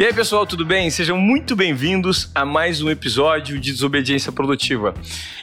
E aí, pessoal, tudo bem? Sejam muito bem-vindos a mais um episódio de Desobediência Produtiva.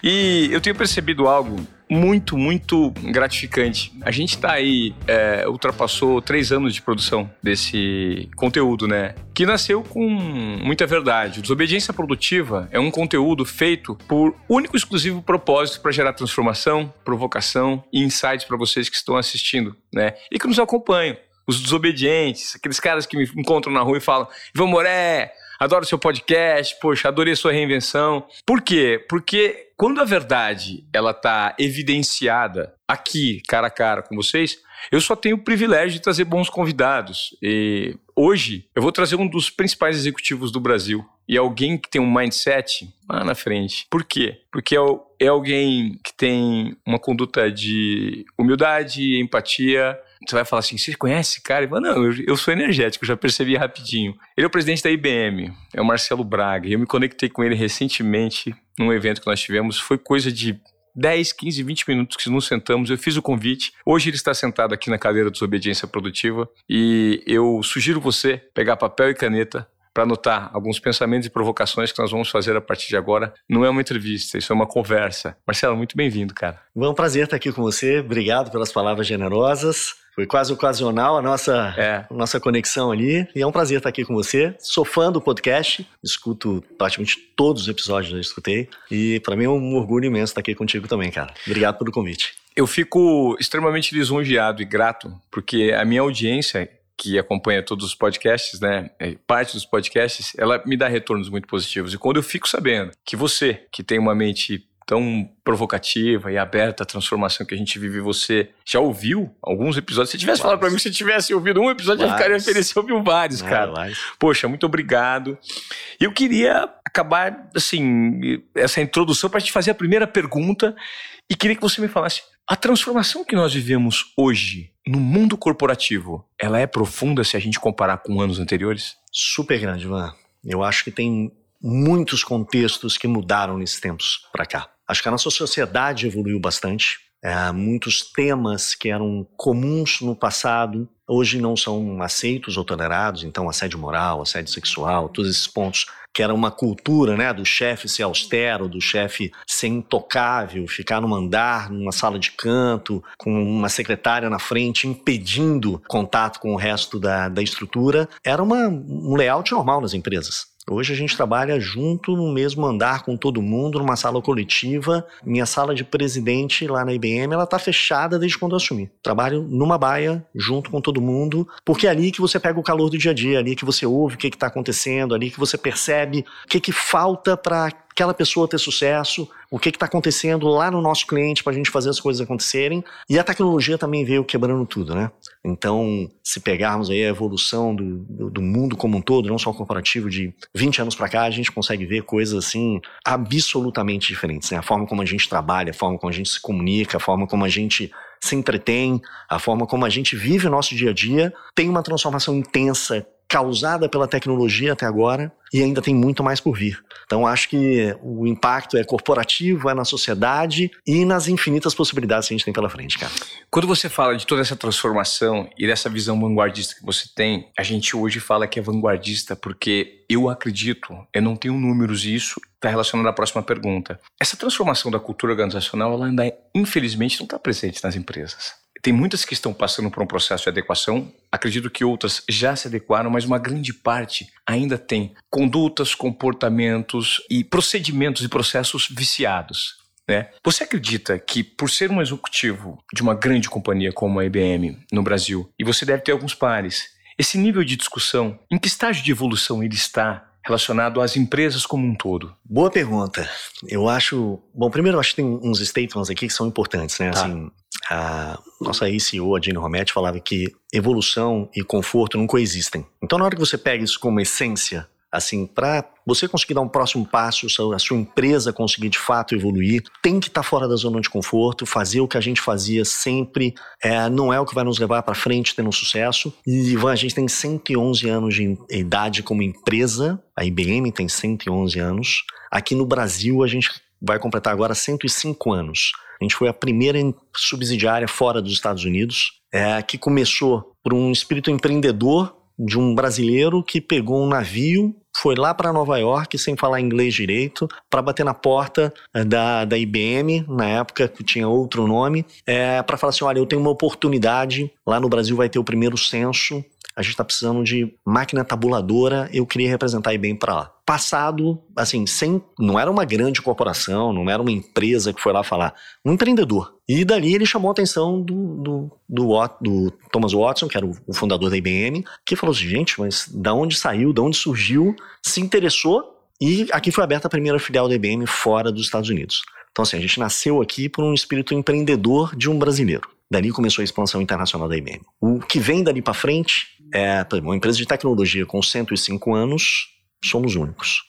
E eu tenho percebido algo muito, muito gratificante. A gente está aí, é, ultrapassou três anos de produção desse conteúdo, né? Que nasceu com muita verdade. Desobediência Produtiva é um conteúdo feito por único e exclusivo propósito para gerar transformação, provocação e insights para vocês que estão assistindo, né? E que nos acompanham os desobedientes, aqueles caras que me encontram na rua e falam: Ivan Moré, adoro seu podcast, poxa, adorei sua reinvenção. Por quê? Porque quando a verdade ela tá evidenciada aqui, cara a cara com vocês, eu só tenho o privilégio de trazer bons convidados. E hoje eu vou trazer um dos principais executivos do Brasil. E alguém que tem um mindset lá na frente. Por quê? Porque é, é alguém que tem uma conduta de humildade, empatia, você vai falar assim, você conhece esse cara? Ele fala, não, eu, eu sou energético, já percebi rapidinho. Ele é o presidente da IBM, é o Marcelo Braga, eu me conectei com ele recentemente num evento que nós tivemos, foi coisa de 10, 15, 20 minutos que nos sentamos, eu fiz o convite. Hoje ele está sentado aqui na cadeira de desobediência produtiva e eu sugiro você pegar papel e caneta para anotar alguns pensamentos e provocações que nós vamos fazer a partir de agora. Não é uma entrevista, isso é uma conversa. Marcelo, muito bem-vindo, cara. É um prazer estar aqui com você. Obrigado pelas palavras generosas. Foi quase ocasional a nossa, é. a nossa conexão ali. E é um prazer estar aqui com você. Sou fã do podcast, escuto praticamente todos os episódios que eu escutei. E para mim é um orgulho imenso estar aqui contigo também, cara. Obrigado pelo convite. Eu fico extremamente lisonjeado e grato, porque a minha audiência que acompanha todos os podcasts, né, é, parte dos podcasts, ela me dá retornos muito positivos. E quando eu fico sabendo que você, que tem uma mente tão provocativa e aberta à transformação que a gente vive, você já ouviu alguns episódios? Se tivesse falado para mim, se tivesse ouvido um episódio, vários. eu ficaria feliz. Você ouviu vários, cara. Vários. Poxa, muito obrigado. E eu queria acabar, assim, essa introdução para te fazer a primeira pergunta e queria que você me falasse a transformação que nós vivemos hoje no mundo corporativo, ela é profunda se a gente comparar com anos anteriores? Super grande, Ivan. Eu acho que tem muitos contextos que mudaram nesses tempos para cá. Acho que a nossa sociedade evoluiu bastante. É, muitos temas que eram comuns no passado hoje não são aceitos ou tolerados. Então, assédio moral, assédio sexual, todos esses pontos que era uma cultura, né, do chefe ser austero, do chefe ser intocável, ficar num andar, numa sala de canto, com uma secretária na frente impedindo contato com o resto da, da estrutura, era uma, um layout normal nas empresas. Hoje a gente trabalha junto no mesmo andar com todo mundo, numa sala coletiva. Minha sala de presidente lá na IBM, ela tá fechada desde quando eu assumi. Trabalho numa baia, junto com todo mundo, porque é ali que você pega o calor do dia a dia, é ali que você ouve o que está acontecendo, é ali que você percebe o que, que falta para aquela pessoa ter sucesso, o que está acontecendo lá no nosso cliente para a gente fazer as coisas acontecerem. E a tecnologia também veio quebrando tudo, né? Então, se pegarmos aí a evolução do, do, do mundo como um todo, não só o corporativo, de 20 anos para cá, a gente consegue ver coisas assim absolutamente diferentes. Né? A forma como a gente trabalha, a forma como a gente se comunica, a forma como a gente se entretém, a forma como a gente vive o nosso dia a dia, tem uma transformação intensa causada pela tecnologia até agora e ainda tem muito mais por vir. Então acho que o impacto é corporativo, é na sociedade e nas infinitas possibilidades que a gente tem pela frente, cara. Quando você fala de toda essa transformação e dessa visão vanguardista que você tem, a gente hoje fala que é vanguardista porque eu acredito, eu não tenho números e isso está relacionado à próxima pergunta. Essa transformação da cultura organizacional, ela ainda infelizmente não está presente nas empresas. Tem muitas que estão passando por um processo de adequação, acredito que outras já se adequaram, mas uma grande parte ainda tem condutas, comportamentos e procedimentos e processos viciados. Né? Você acredita que, por ser um executivo de uma grande companhia como a IBM no Brasil, e você deve ter alguns pares, esse nível de discussão, em que estágio de evolução ele está relacionado às empresas como um todo? Boa pergunta. Eu acho. Bom, primeiro, eu acho que tem uns statements aqui que são importantes, né? Tá. Assim, a nossa ICO, a Jane Rometti, falava que evolução e conforto não coexistem. Então, na hora que você pega isso como essência, assim, para você conseguir dar um próximo passo, a sua empresa conseguir de fato evoluir, tem que estar tá fora da zona de conforto, fazer o que a gente fazia sempre, é, não é o que vai nos levar para frente tendo sucesso. E Ivan, a gente tem 111 anos de idade como empresa, a IBM tem 111 anos. Aqui no Brasil, a gente vai completar agora 105 anos. A gente foi a primeira subsidiária fora dos Estados Unidos, é, que começou por um espírito empreendedor de um brasileiro que pegou um navio, foi lá para Nova York sem falar inglês direito, para bater na porta eh, da, da IBM, na época que tinha outro nome, é, para falar assim: olha, eu tenho uma oportunidade, lá no Brasil vai ter o primeiro censo a gente está precisando de máquina tabuladora, eu queria representar a IBM para lá. Passado, assim, sem, não era uma grande corporação, não era uma empresa que foi lá falar, um empreendedor. E dali ele chamou a atenção do, do, do, do Thomas Watson, que era o, o, fundador da IBM, que falou assim, gente, mas da onde saiu, da onde surgiu, se interessou e aqui foi aberta a primeira filial da IBM fora dos Estados Unidos. Então, assim, a gente nasceu aqui por um espírito empreendedor de um brasileiro. Dali começou a expansão internacional da IBM. O que vem dali para frente é, uma empresa de tecnologia com 105 anos, somos únicos.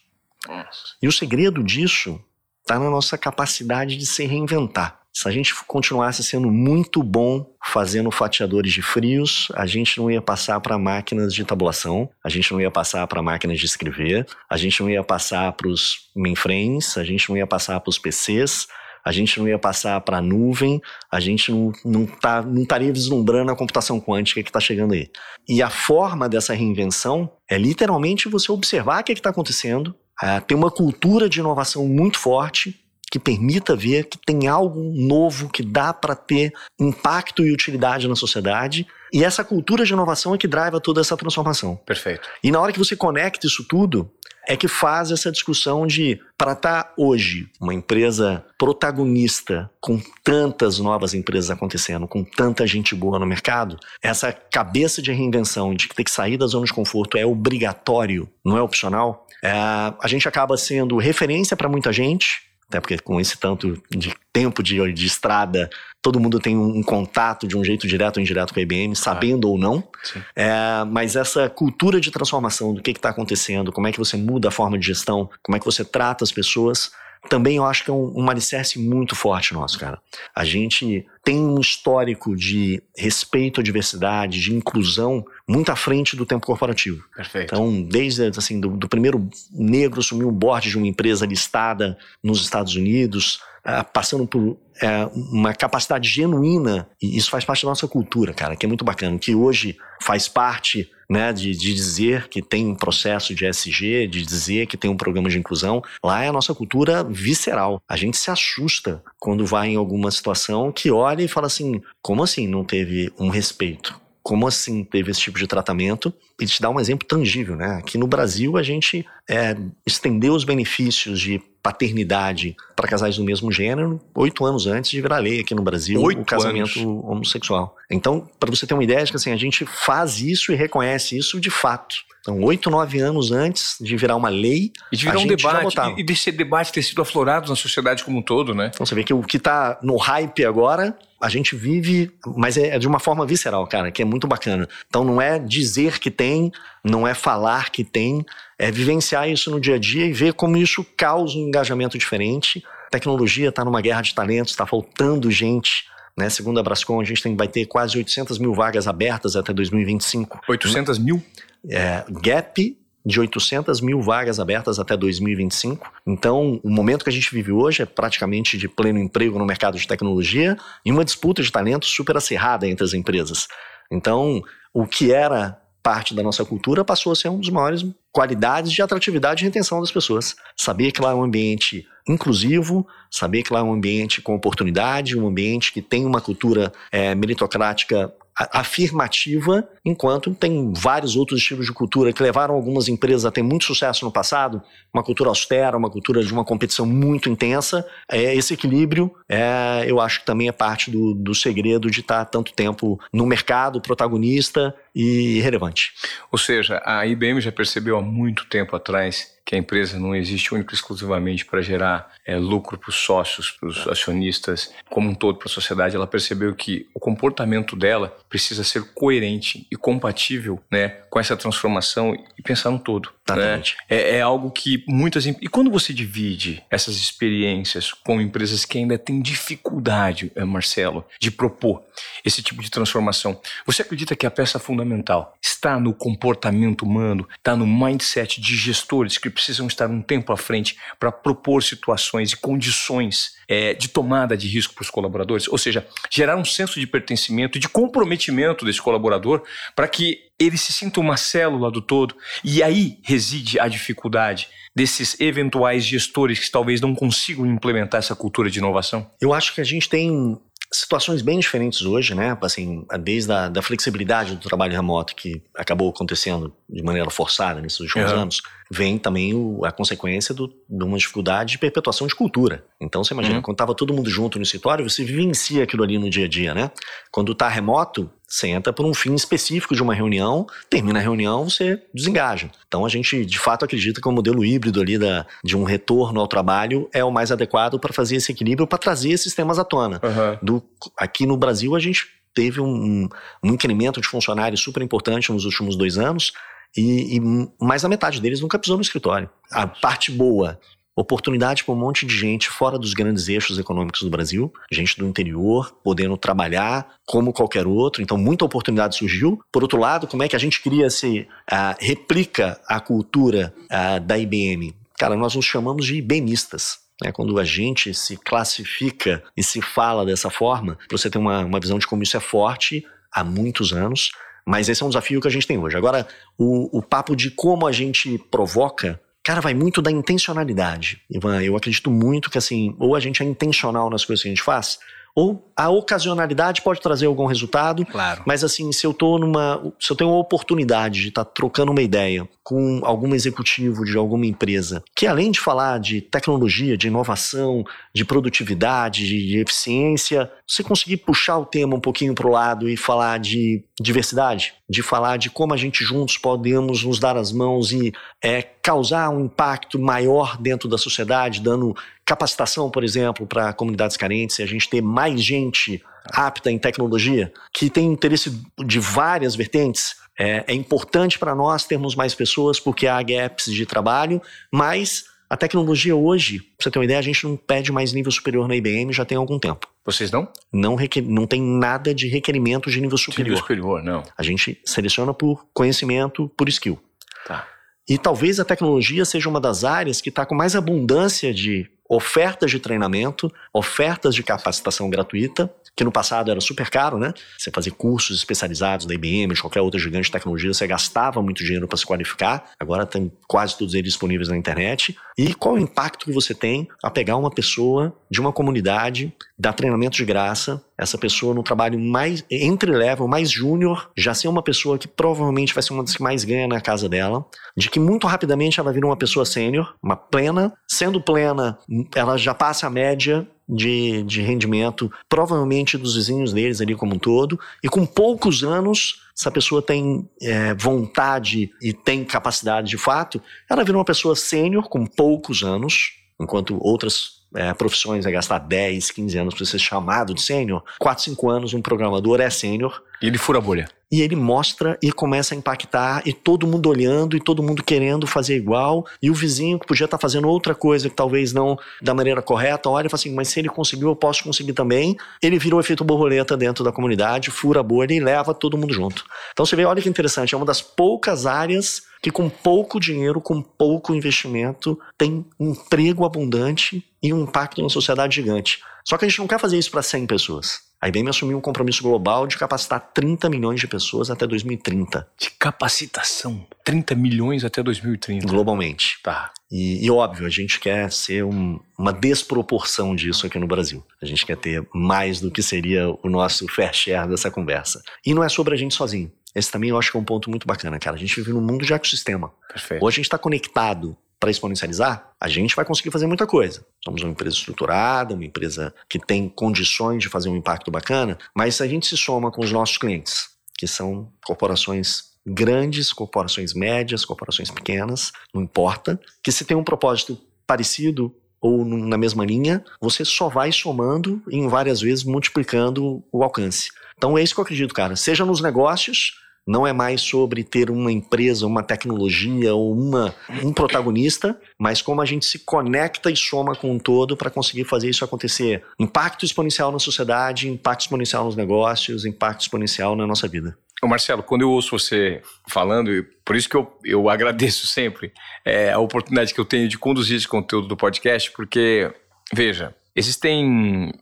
Nossa. E o segredo disso está na nossa capacidade de se reinventar. Se a gente continuasse sendo muito bom fazendo fatiadores de frios, a gente não ia passar para máquinas de tabulação, a gente não ia passar para máquinas de escrever, a gente não ia passar para os mainframes, a gente não ia passar para os PCs, a gente não ia passar para a nuvem, a gente não, não, tá, não estaria vislumbrando a computação quântica que está chegando aí. E a forma dessa reinvenção é literalmente você observar o que é está acontecendo, é, ter uma cultura de inovação muito forte, que permita ver que tem algo novo que dá para ter impacto e utilidade na sociedade. E essa cultura de inovação é que driva toda essa transformação. Perfeito. E na hora que você conecta isso tudo, é que faz essa discussão de para estar tá hoje uma empresa protagonista com tantas novas empresas acontecendo, com tanta gente boa no mercado, essa cabeça de reinvenção de que ter que sair da zona de conforto é obrigatório, não é opcional. É, a gente acaba sendo referência para muita gente, até porque com esse tanto de tempo de, de estrada, todo mundo tem um, contato de um jeito direto ou indireto com a IBM, sabendo ah, ou não. É, mas essa cultura de transformação do que está acontecendo, como é que você muda a forma de gestão, como é que você trata as pessoas, também eu acho que é um, um alicerce muito forte nosso, cara. A gente tem um histórico de respeito à diversidade, de inclusão, muito à frente do tempo corporativo. Perfeito. Então, desde assim, do, do primeiro negro assumir um board de uma empresa listada nos Estados Unidos, uh, passando por é, uma capacidade genuína, e isso faz parte da nossa cultura, cara, que é muito bacana, que hoje faz parte né, de, de dizer que tem um processo de SG, de dizer que tem um programa de inclusão. Lá é a nossa cultura visceral. A gente se assusta quando vai em alguma situação que olha e fala assim: como assim não teve um respeito? Como assim teve esse tipo de tratamento? E te dá um exemplo tangível, né? Aqui no Brasil a gente é, estendeu os benefícios de paternidade para casais do mesmo gênero oito anos antes de virar lei aqui no Brasil oito o casamento anos. homossexual. Então, para você ter uma ideia, que assim, a gente faz isso e reconhece isso de fato. Então, oito, nove anos antes de virar uma lei. E de virar um debate. E desse debate ter sido aflorado na sociedade como um todo, né? Então você vê que o que está no hype agora a gente vive, mas é, é de uma forma visceral, cara, que é muito bacana. Então não é dizer que tem, não é falar que tem, é vivenciar isso no dia a dia e ver como isso causa um engajamento diferente. A tecnologia está numa guerra de talentos, está faltando gente. Né? Segundo a Brascom, a gente tem, vai ter quase 800 mil vagas abertas até 2025. 800 mil? É, gap de 800 mil vagas abertas até 2025. Então, o momento que a gente vive hoje é praticamente de pleno emprego no mercado de tecnologia e uma disputa de talentos super acirrada entre as empresas. Então, o que era parte da nossa cultura passou a ser um dos maiores qualidades de atratividade e retenção das pessoas. Saber que lá é um ambiente inclusivo, saber que lá é um ambiente com oportunidade, um ambiente que tem uma cultura é, meritocrática afirmativa, enquanto tem vários outros estilos de cultura que levaram algumas empresas a ter muito sucesso no passado, uma cultura austera, uma cultura de uma competição muito intensa. É, esse equilíbrio, é, eu acho que também é parte do, do segredo de estar tanto tempo no mercado, protagonista e relevante. Ou seja, a IBM já percebeu há muito tempo atrás que a empresa não existe única e exclusivamente para gerar é, lucro para os sócios, para os acionistas, como um todo, para a sociedade, ela percebeu que o comportamento dela precisa ser coerente e compatível né, com essa transformação e pensar no todo. Né? É, é, algo que muitas. E quando você divide essas experiências com empresas que ainda têm dificuldade, eh, Marcelo, de propor esse tipo de transformação, você acredita que a peça fundamental está no comportamento humano, está no mindset de gestores que precisam estar um tempo à frente para propor situações e condições é, de tomada de risco para os colaboradores? Ou seja, gerar um senso de pertencimento e de comprometimento desse colaborador para que ele se sinta uma célula do todo. E aí reside a dificuldade desses eventuais gestores que talvez não consigam implementar essa cultura de inovação? Eu acho que a gente tem situações bem diferentes hoje, né? Assim, desde a da flexibilidade do trabalho remoto que acabou acontecendo de maneira forçada nesses últimos uhum. anos, vem também o, a consequência do, de uma dificuldade de perpetuação de cultura. Então, você imagina, uhum. quando estava todo mundo junto no escritório, você vivencia aquilo ali no dia a dia, né? Quando está remoto, você entra por um fim específico de uma reunião, termina a reunião, você desengaja. Então a gente de fato acredita que o modelo híbrido ali da, de um retorno ao trabalho é o mais adequado para fazer esse equilíbrio, para trazer esses temas à tona. Uhum. Do, aqui no Brasil a gente teve um, um incremento de funcionários super importante nos últimos dois anos, e, e, mais da metade deles nunca pisou no escritório. A parte boa oportunidade para um monte de gente fora dos grandes eixos econômicos do Brasil, gente do interior, podendo trabalhar como qualquer outro. Então, muita oportunidade surgiu. Por outro lado, como é que a gente cria, se uh, replica a cultura uh, da IBM? Cara, nós nos chamamos de IBMistas. Né? Quando a gente se classifica e se fala dessa forma, para você ter uma, uma visão de como isso é forte há muitos anos. Mas esse é um desafio que a gente tem hoje. Agora, o, o papo de como a gente provoca Cara, vai muito da intencionalidade. Ivan, eu acredito muito que assim, ou a gente é intencional nas coisas que a gente faz, ou a ocasionalidade pode trazer algum resultado. Claro. Mas assim, se eu tô numa. Se eu tenho uma oportunidade de estar tá trocando uma ideia com algum executivo de alguma empresa, que além de falar de tecnologia, de inovação, de produtividade, de eficiência, você conseguir puxar o tema um pouquinho para o lado e falar de diversidade, de falar de como a gente juntos podemos nos dar as mãos e é, causar um impacto maior dentro da sociedade, dando capacitação, por exemplo, para comunidades carentes, e a gente ter mais gente apta em tecnologia, que tem interesse de várias vertentes, é, é importante para nós termos mais pessoas, porque há gaps de trabalho, mas a tecnologia hoje, pra você ter uma ideia, a gente não pede mais nível superior na IBM já tem algum tempo. Vocês não? Não, requer, não tem nada de requerimento de nível superior. nível superior, não. A gente seleciona por conhecimento, por skill. Tá. E talvez a tecnologia seja uma das áreas que está com mais abundância de ofertas de treinamento, ofertas de capacitação gratuita, que no passado era super caro, né? Você fazer cursos especializados da IBM, de qualquer outra gigante de tecnologia, você gastava muito dinheiro para se qualificar. Agora tem quase todos eles disponíveis na internet. E qual o impacto que você tem a pegar uma pessoa de uma comunidade, dar treinamento de graça, essa pessoa no trabalho mais entre level, mais júnior, já ser uma pessoa que provavelmente vai ser uma das que mais ganha na casa dela, de que muito rapidamente ela vira uma pessoa sênior, uma plena, sendo plena, ela já passa a média de, de rendimento, provavelmente dos vizinhos deles ali como um todo, e com poucos anos, se a pessoa tem é, vontade e tem capacidade de fato, ela vira uma pessoa sênior com poucos anos, enquanto outras é, profissões é gastar 10, 15 anos para ser chamado de sênior, 4, 5 anos um programador é sênior. E ele fura a bolha. E ele mostra e começa a impactar, e todo mundo olhando, e todo mundo querendo fazer igual, e o vizinho que podia estar tá fazendo outra coisa que talvez não da maneira correta, olha e fala assim: mas se ele conseguiu, eu posso conseguir também. Ele virou o efeito borboleta dentro da comunidade, fura a bolha e leva todo mundo junto. Então você vê, olha que interessante, é uma das poucas áreas que com pouco dinheiro, com pouco investimento, tem um emprego abundante e um impacto na sociedade gigante. Só que a gente não quer fazer isso para 100 pessoas. A IBM assumiu um compromisso global de capacitar 30 milhões de pessoas até 2030. De capacitação? 30 milhões até 2030? Globalmente. Tá. E, e óbvio, a gente quer ser um, uma desproporção disso aqui no Brasil. A gente quer ter mais do que seria o nosso fair share dessa conversa. E não é sobre a gente sozinho. Esse também eu acho que é um ponto muito bacana, cara. A gente vive num mundo de ecossistema. Perfeito. Hoje a gente está conectado para exponencializar, a gente vai conseguir fazer muita coisa. Somos uma empresa estruturada, uma empresa que tem condições de fazer um impacto bacana, mas se a gente se soma com os nossos clientes, que são corporações grandes, corporações médias, corporações pequenas, não importa, que se tem um propósito parecido ou na mesma linha, você só vai somando em várias vezes multiplicando o alcance. Então é isso que eu acredito, cara. Seja nos negócios, não é mais sobre ter uma empresa, uma tecnologia ou uma, um protagonista, mas como a gente se conecta e soma com um todo para conseguir fazer isso acontecer. Impacto exponencial na sociedade, impacto exponencial nos negócios, impacto exponencial na nossa vida. Ô Marcelo, quando eu ouço você falando, e por isso que eu, eu agradeço sempre é, a oportunidade que eu tenho de conduzir esse conteúdo do podcast, porque, veja, existem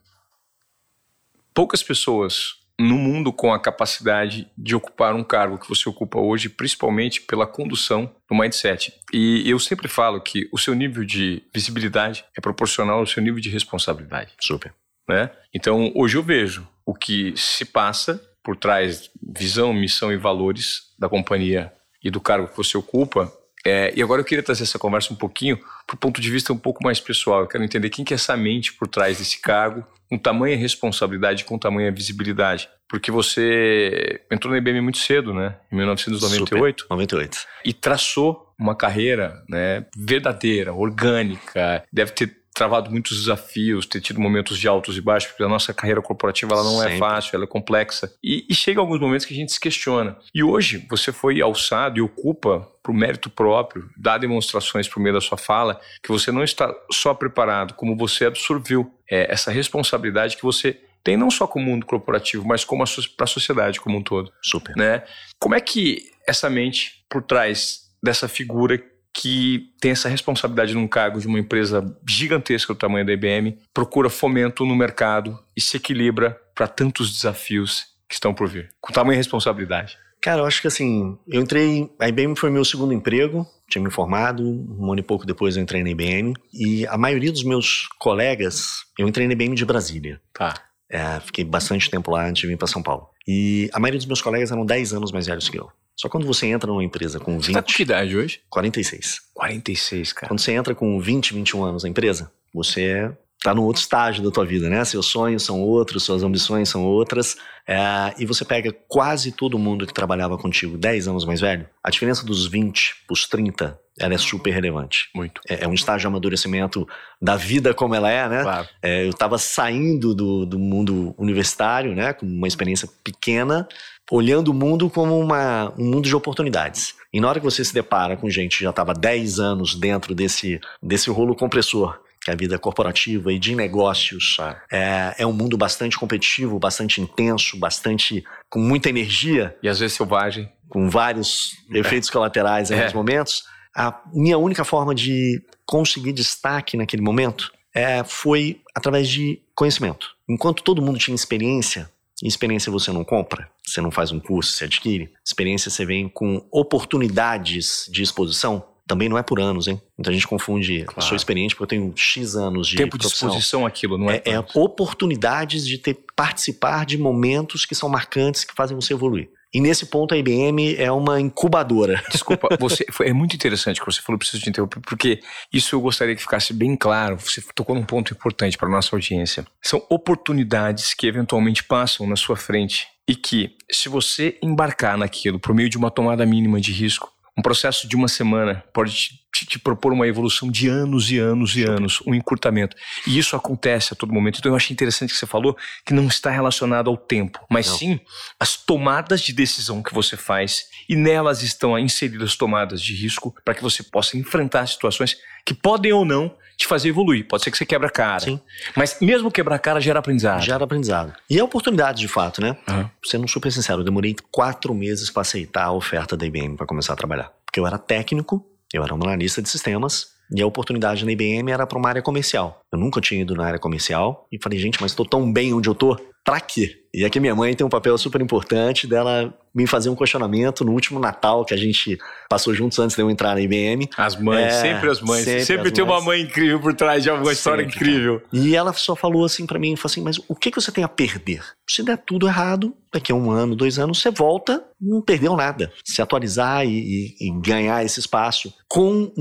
poucas pessoas no mundo com a capacidade de ocupar um cargo que você ocupa hoje, principalmente pela condução do mindset. E eu sempre falo que o seu nível de visibilidade é proporcional ao seu nível de responsabilidade. Super. Né? Então, hoje eu vejo o que se passa por trás visão, missão e valores da companhia e do cargo que você ocupa. É, e agora eu queria trazer essa conversa um pouquinho para o ponto de vista um pouco mais pessoal. Eu quero entender quem que é essa mente por trás desse cargo, com tamanha responsabilidade, com tamanha visibilidade. Porque você entrou na IBM muito cedo, né? Em 1998. Super, 98. E traçou uma carreira né, verdadeira, orgânica. Deve ter travado muitos desafios, ter tido momentos de altos e baixos, porque a nossa carreira corporativa ela não é Sempre. é fácil, ela é complexa. E, e chega alguns momentos que a gente se questiona. E hoje você foi alçado e ocupa para o mérito próprio, dá demonstrações por meio da sua fala, que você não está só preparado, como você absorveu é, essa responsabilidade que você tem não só com o mundo corporativo, mas como para a sociedade como um todo. Super. Né? Como é que essa mente por trás dessa figura que tem essa responsabilidade num cargo de uma empresa gigantesca do tamanho da IBM, procura fomento no mercado e se equilibra para tantos desafios que estão por vir, com tamanha responsabilidade? Cara, eu acho que assim, eu entrei, a IBM foi meu segundo emprego, tinha me formado, um ano e pouco depois eu entrei na IBM, e a maioria dos meus colegas, eu entrei na IBM de Brasília. Tá. É, fiquei bastante tempo lá antes de vir para São Paulo. E a maioria dos meus colegas eram 10 anos mais velhos que eu. Só quando você entra numa empresa com 20. Você tá com que idade hoje? 46. 46, cara. Quando você entra com 20, 21 anos na empresa, você tá no outro estágio da tua vida, né? Seus sonhos são outros, suas ambições são outras. É, e você pega quase todo mundo que trabalhava contigo 10 anos mais velho. A diferença dos 20 pros 30 ela é super relevante. Muito. É, é, um estágio de amadurecimento da vida como ela é, né? Claro. É, eu estava saindo do, do mundo universitário, né? Com uma experiência pequena olhando o mundo como uma, um mundo de oportunidades. E na hora que você se depara com gente que já estava 10 anos dentro desse, desse rolo compressor, que é a vida corporativa e de negócios, é, é um mundo bastante competitivo, bastante intenso, bastante com muita energia. E às vezes selvagem. Com vários é. efeitos colaterais em é. alguns momentos. A minha única forma de conseguir destaque naquele momento é, foi através de conhecimento. Enquanto todo mundo tinha experiência, experiência você não compra, você não faz um curso, você adquire. Experiência você vem com oportunidades de exposição. Também não é por anos, hein? Muita gente confunde. Claro. Eu sou experiente porque eu tenho X anos de Tempo profissão. de exposição aquilo, não é? É, é oportunidades de ter participar de momentos que são marcantes, que fazem você evoluir. E nesse ponto a IBM é uma incubadora. Desculpa, você, é muito interessante que você falou, preciso te interromper, porque isso eu gostaria que ficasse bem claro. Você tocou num ponto importante para a nossa audiência. São oportunidades que eventualmente passam na sua frente e que, se você embarcar naquilo por meio de uma tomada mínima de risco, um processo de uma semana pode te, te, propor uma evolução de anos e anos e anos, um encurtamento. E isso acontece a todo momento. Então eu achei interessante que você falou que não está relacionado ao tempo, mas não. sim as tomadas de decisão que você faz e nelas estão inseridas tomadas de risco para que você possa enfrentar situações que podem ou não te fazer evoluir. Pode ser que você quebra a cara. Sim. Mas mesmo quebrar a cara gera aprendizado. Gera aprendizado. E é oportunidade, de fato, né? Uhum. Sendo super sincero, eu demorei quatro meses para aceitar a oferta da IBM para começar a trabalhar. Porque eu era técnico, eu era um analista de sistemas, e a oportunidade na IBM era para uma área comercial. Eu nunca tinha ido na área comercial e falei, gente, mas estou tão bem onde eu tô, pra quê? E aqui minha mãe tem um papel super importante dela me fazer um questionamento no último Natal que a gente passou juntos antes de eu entrar na IBM. As mães, é, sempre as mães. Sempre, sempre tem mães. uma mãe incrível por trás de alguma história sempre, incrível. Cara. E ela só falou assim para mim, falou assim, mas o que, que você tem a perder? Se der tudo errado, daqui a um ano, dois anos, você volta, não perdeu nada. Se atualizar e, e, e ganhar esse espaço com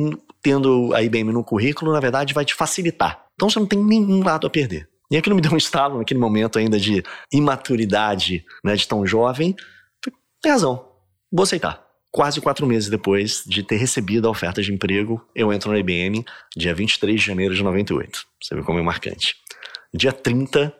tendo a IBM no currículo, na verdade, vai te facilitar. Então você não tem nenhum lado a perder. E aquilo me deu um estalo naquele momento ainda de imaturidade, né, de tão jovem. Tem razão, vou aceitar. Quase quatro meses depois de ter recebido a oferta de emprego, eu entro na IBM, dia 23 de janeiro de 98. Você vê como é marcante. Dia 30,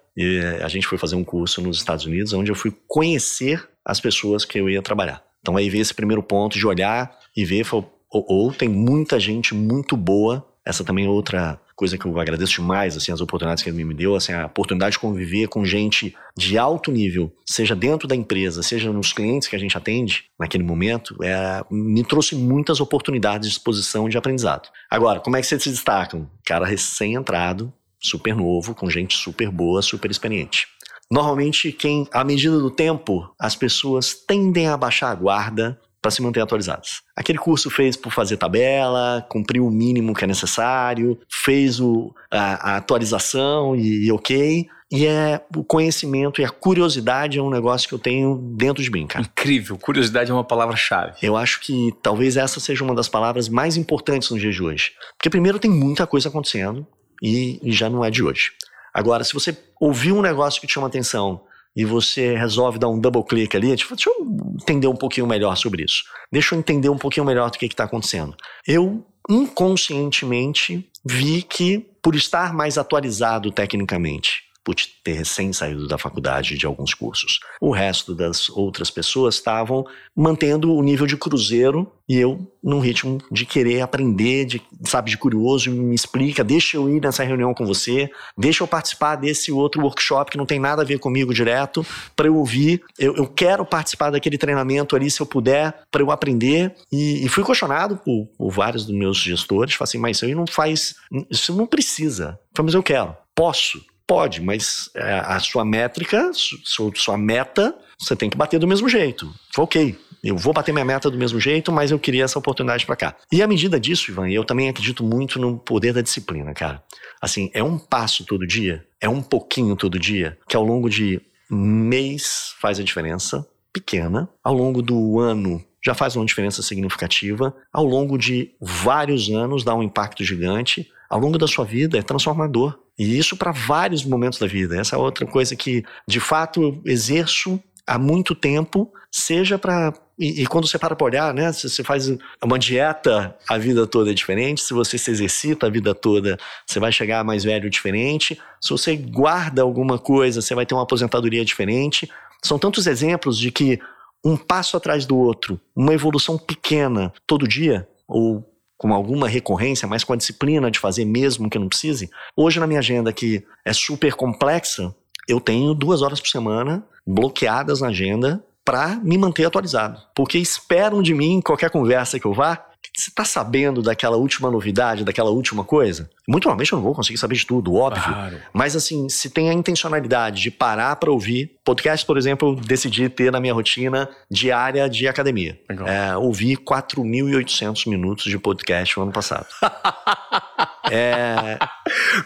a gente foi fazer um curso nos Estados Unidos, onde eu fui conhecer as pessoas que eu ia trabalhar. Então aí veio esse primeiro ponto de olhar e ver, ou, ou tem muita gente muito boa. Essa também é outra coisa que eu agradeço demais, assim, as oportunidades que ele me deu, assim, a oportunidade de conviver com gente de alto nível, seja dentro da empresa, seja nos clientes que a gente atende naquele momento, é, me trouxe muitas oportunidades de exposição de aprendizado. Agora, como é que vocês se destacam? Cara recém-entrado, super novo, com gente super boa, super experiente. Normalmente, quem, à medida do tempo, as pessoas tendem a baixar a guarda para se manter atualizadas. Aquele curso fez por fazer tabela, cumpriu o mínimo que é necessário, fez o, a, a atualização e, e ok. E é o conhecimento e a curiosidade é um negócio que eu tenho dentro de mim, cara. Incrível, curiosidade é uma palavra-chave. Eu acho que talvez essa seja uma das palavras mais importantes no dia de hoje. Porque primeiro tem muita coisa acontecendo e, e já não é de hoje. Agora, se você ouviu um negócio que te chama atenção e você resolve dar um double click ali, tipo, deixa eu entender um pouquinho melhor sobre isso. Deixa eu entender um pouquinho melhor do que está acontecendo. Eu inconscientemente vi que, por estar mais atualizado tecnicamente, por ter recém saído da faculdade de alguns cursos. O resto das outras pessoas estavam mantendo o nível de cruzeiro e eu num ritmo de querer aprender, de, sabe, de curioso, me explica, deixa eu ir nessa reunião com você, deixa eu participar desse outro workshop que não tem nada a ver comigo direto, para eu ouvir, eu, eu, quero participar daquele treinamento ali se eu puder, para eu aprender. E, e fui questionado por, por, vários dos meus gestores, falei assim, mas isso aí não faz, isso não precisa. Falei, mas eu quero, posso. Pode, mas é, a sua métrica, sua, meta, você tem que bater do mesmo jeito. Ok, eu vou bater minha meta do mesmo jeito, mas eu queria essa oportunidade para cá. E à medida disso, Ivan, eu também acredito muito no poder da disciplina, cara. Assim, é um passo todo dia, é um pouquinho todo dia, que ao longo de mês faz a diferença, pequena, ao longo do ano já faz uma diferença significativa, ao longo de vários anos dá um impacto gigante, ao longo da sua vida é transformador. E isso para vários momentos da vida. Essa é outra coisa que, de fato, eu exerço há muito tempo, seja para. E, e, quando você para para olhar, né? Se você faz uma dieta, a vida toda é diferente. Se você se exercita a vida toda, você vai chegar mais velho diferente. Se você guarda alguma coisa, você vai ter uma aposentadoria diferente. São tantos exemplos de que um passo atrás do outro, uma evolução pequena todo dia, ou com alguma recorrência, mas com a disciplina de fazer mesmo que não precise. Hoje, na minha agenda, que é super complexa, eu tenho duas horas por semana bloqueadas na agenda para me manter atualizado. Porque esperam de mim, qualquer conversa que eu vá, você está sabendo daquela última novidade, daquela última coisa? Muito provavelmente eu não vou conseguir saber de tudo, óbvio. Claro. Mas assim, se tem a intencionalidade de parar para ouvir, podcast, por exemplo, eu decidi ter na minha rotina diária de academia. É, ouvi 4.800 minutos de podcast no ano passado. é...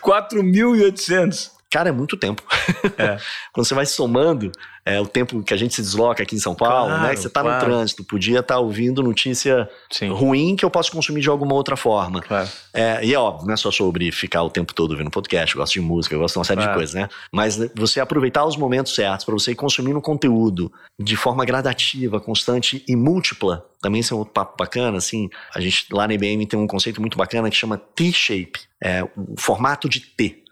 4.800? Cara, é muito tempo. É. Quando você vai somando é, o tempo que a gente se desloca aqui em São Paulo, claro, né? Que você está claro. no trânsito, podia estar tá ouvindo notícia Sim. ruim que eu posso consumir de alguma outra forma. Claro. É, e é óbvio, não é só sobre ficar o tempo todo ouvindo podcast, eu gosto de música, eu gosto de uma série de coisas, né? Mas você aproveitar os momentos certos para você ir consumindo conteúdo de forma gradativa, constante e múltipla, também isso é um outro papo bacana, assim, a gente lá na IBM tem um conceito muito bacana que chama T-shape, é o formato de T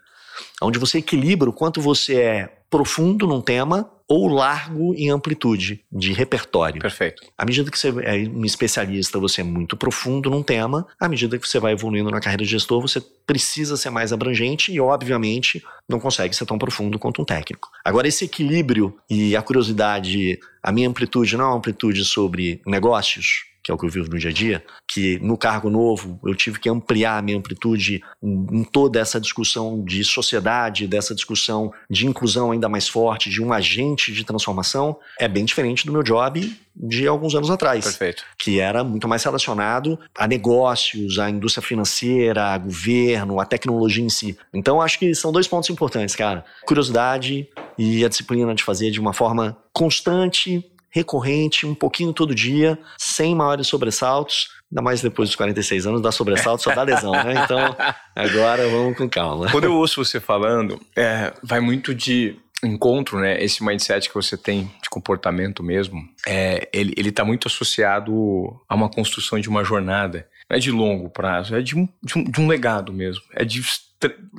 onde você equilibra o quanto você é profundo num tema ou largo em amplitude de repertório. Perfeito. À medida que você é um especialista, você é muito profundo num tema, à medida que você vai evoluindo na carreira de gestor, você precisa ser mais abrangente e, obviamente, não consegue ser tão profundo quanto um técnico. Agora, esse equilíbrio e a curiosidade, a minha amplitude não é uma amplitude sobre negócios, que é o que eu vivo no dia a dia, que no cargo novo eu tive que ampliar a minha amplitude em, toda essa discussão de sociedade, dessa discussão de inclusão ainda mais forte, de um agente de transformação, é bem diferente do meu job de alguns anos atrás. Perfeito. Que era muito mais relacionado a negócios, à indústria financeira, a governo, a tecnologia em si. Então acho que são dois pontos importantes, cara. Curiosidade e a disciplina de fazer de uma forma constante, recorrente, um pouquinho todo dia, sem maiores sobressaltos. Ainda mais depois dos 46 anos, dá sobressalto, só dá lesão, né? Então, agora vamos com calma. Quando eu ouço você falando, é, vai muito de encontro, né? Esse mindset que você tem de comportamento mesmo, é, ele, ele tá muito associado a uma construção de uma jornada. Não é de longo prazo, é de um, de um, de um legado mesmo. É de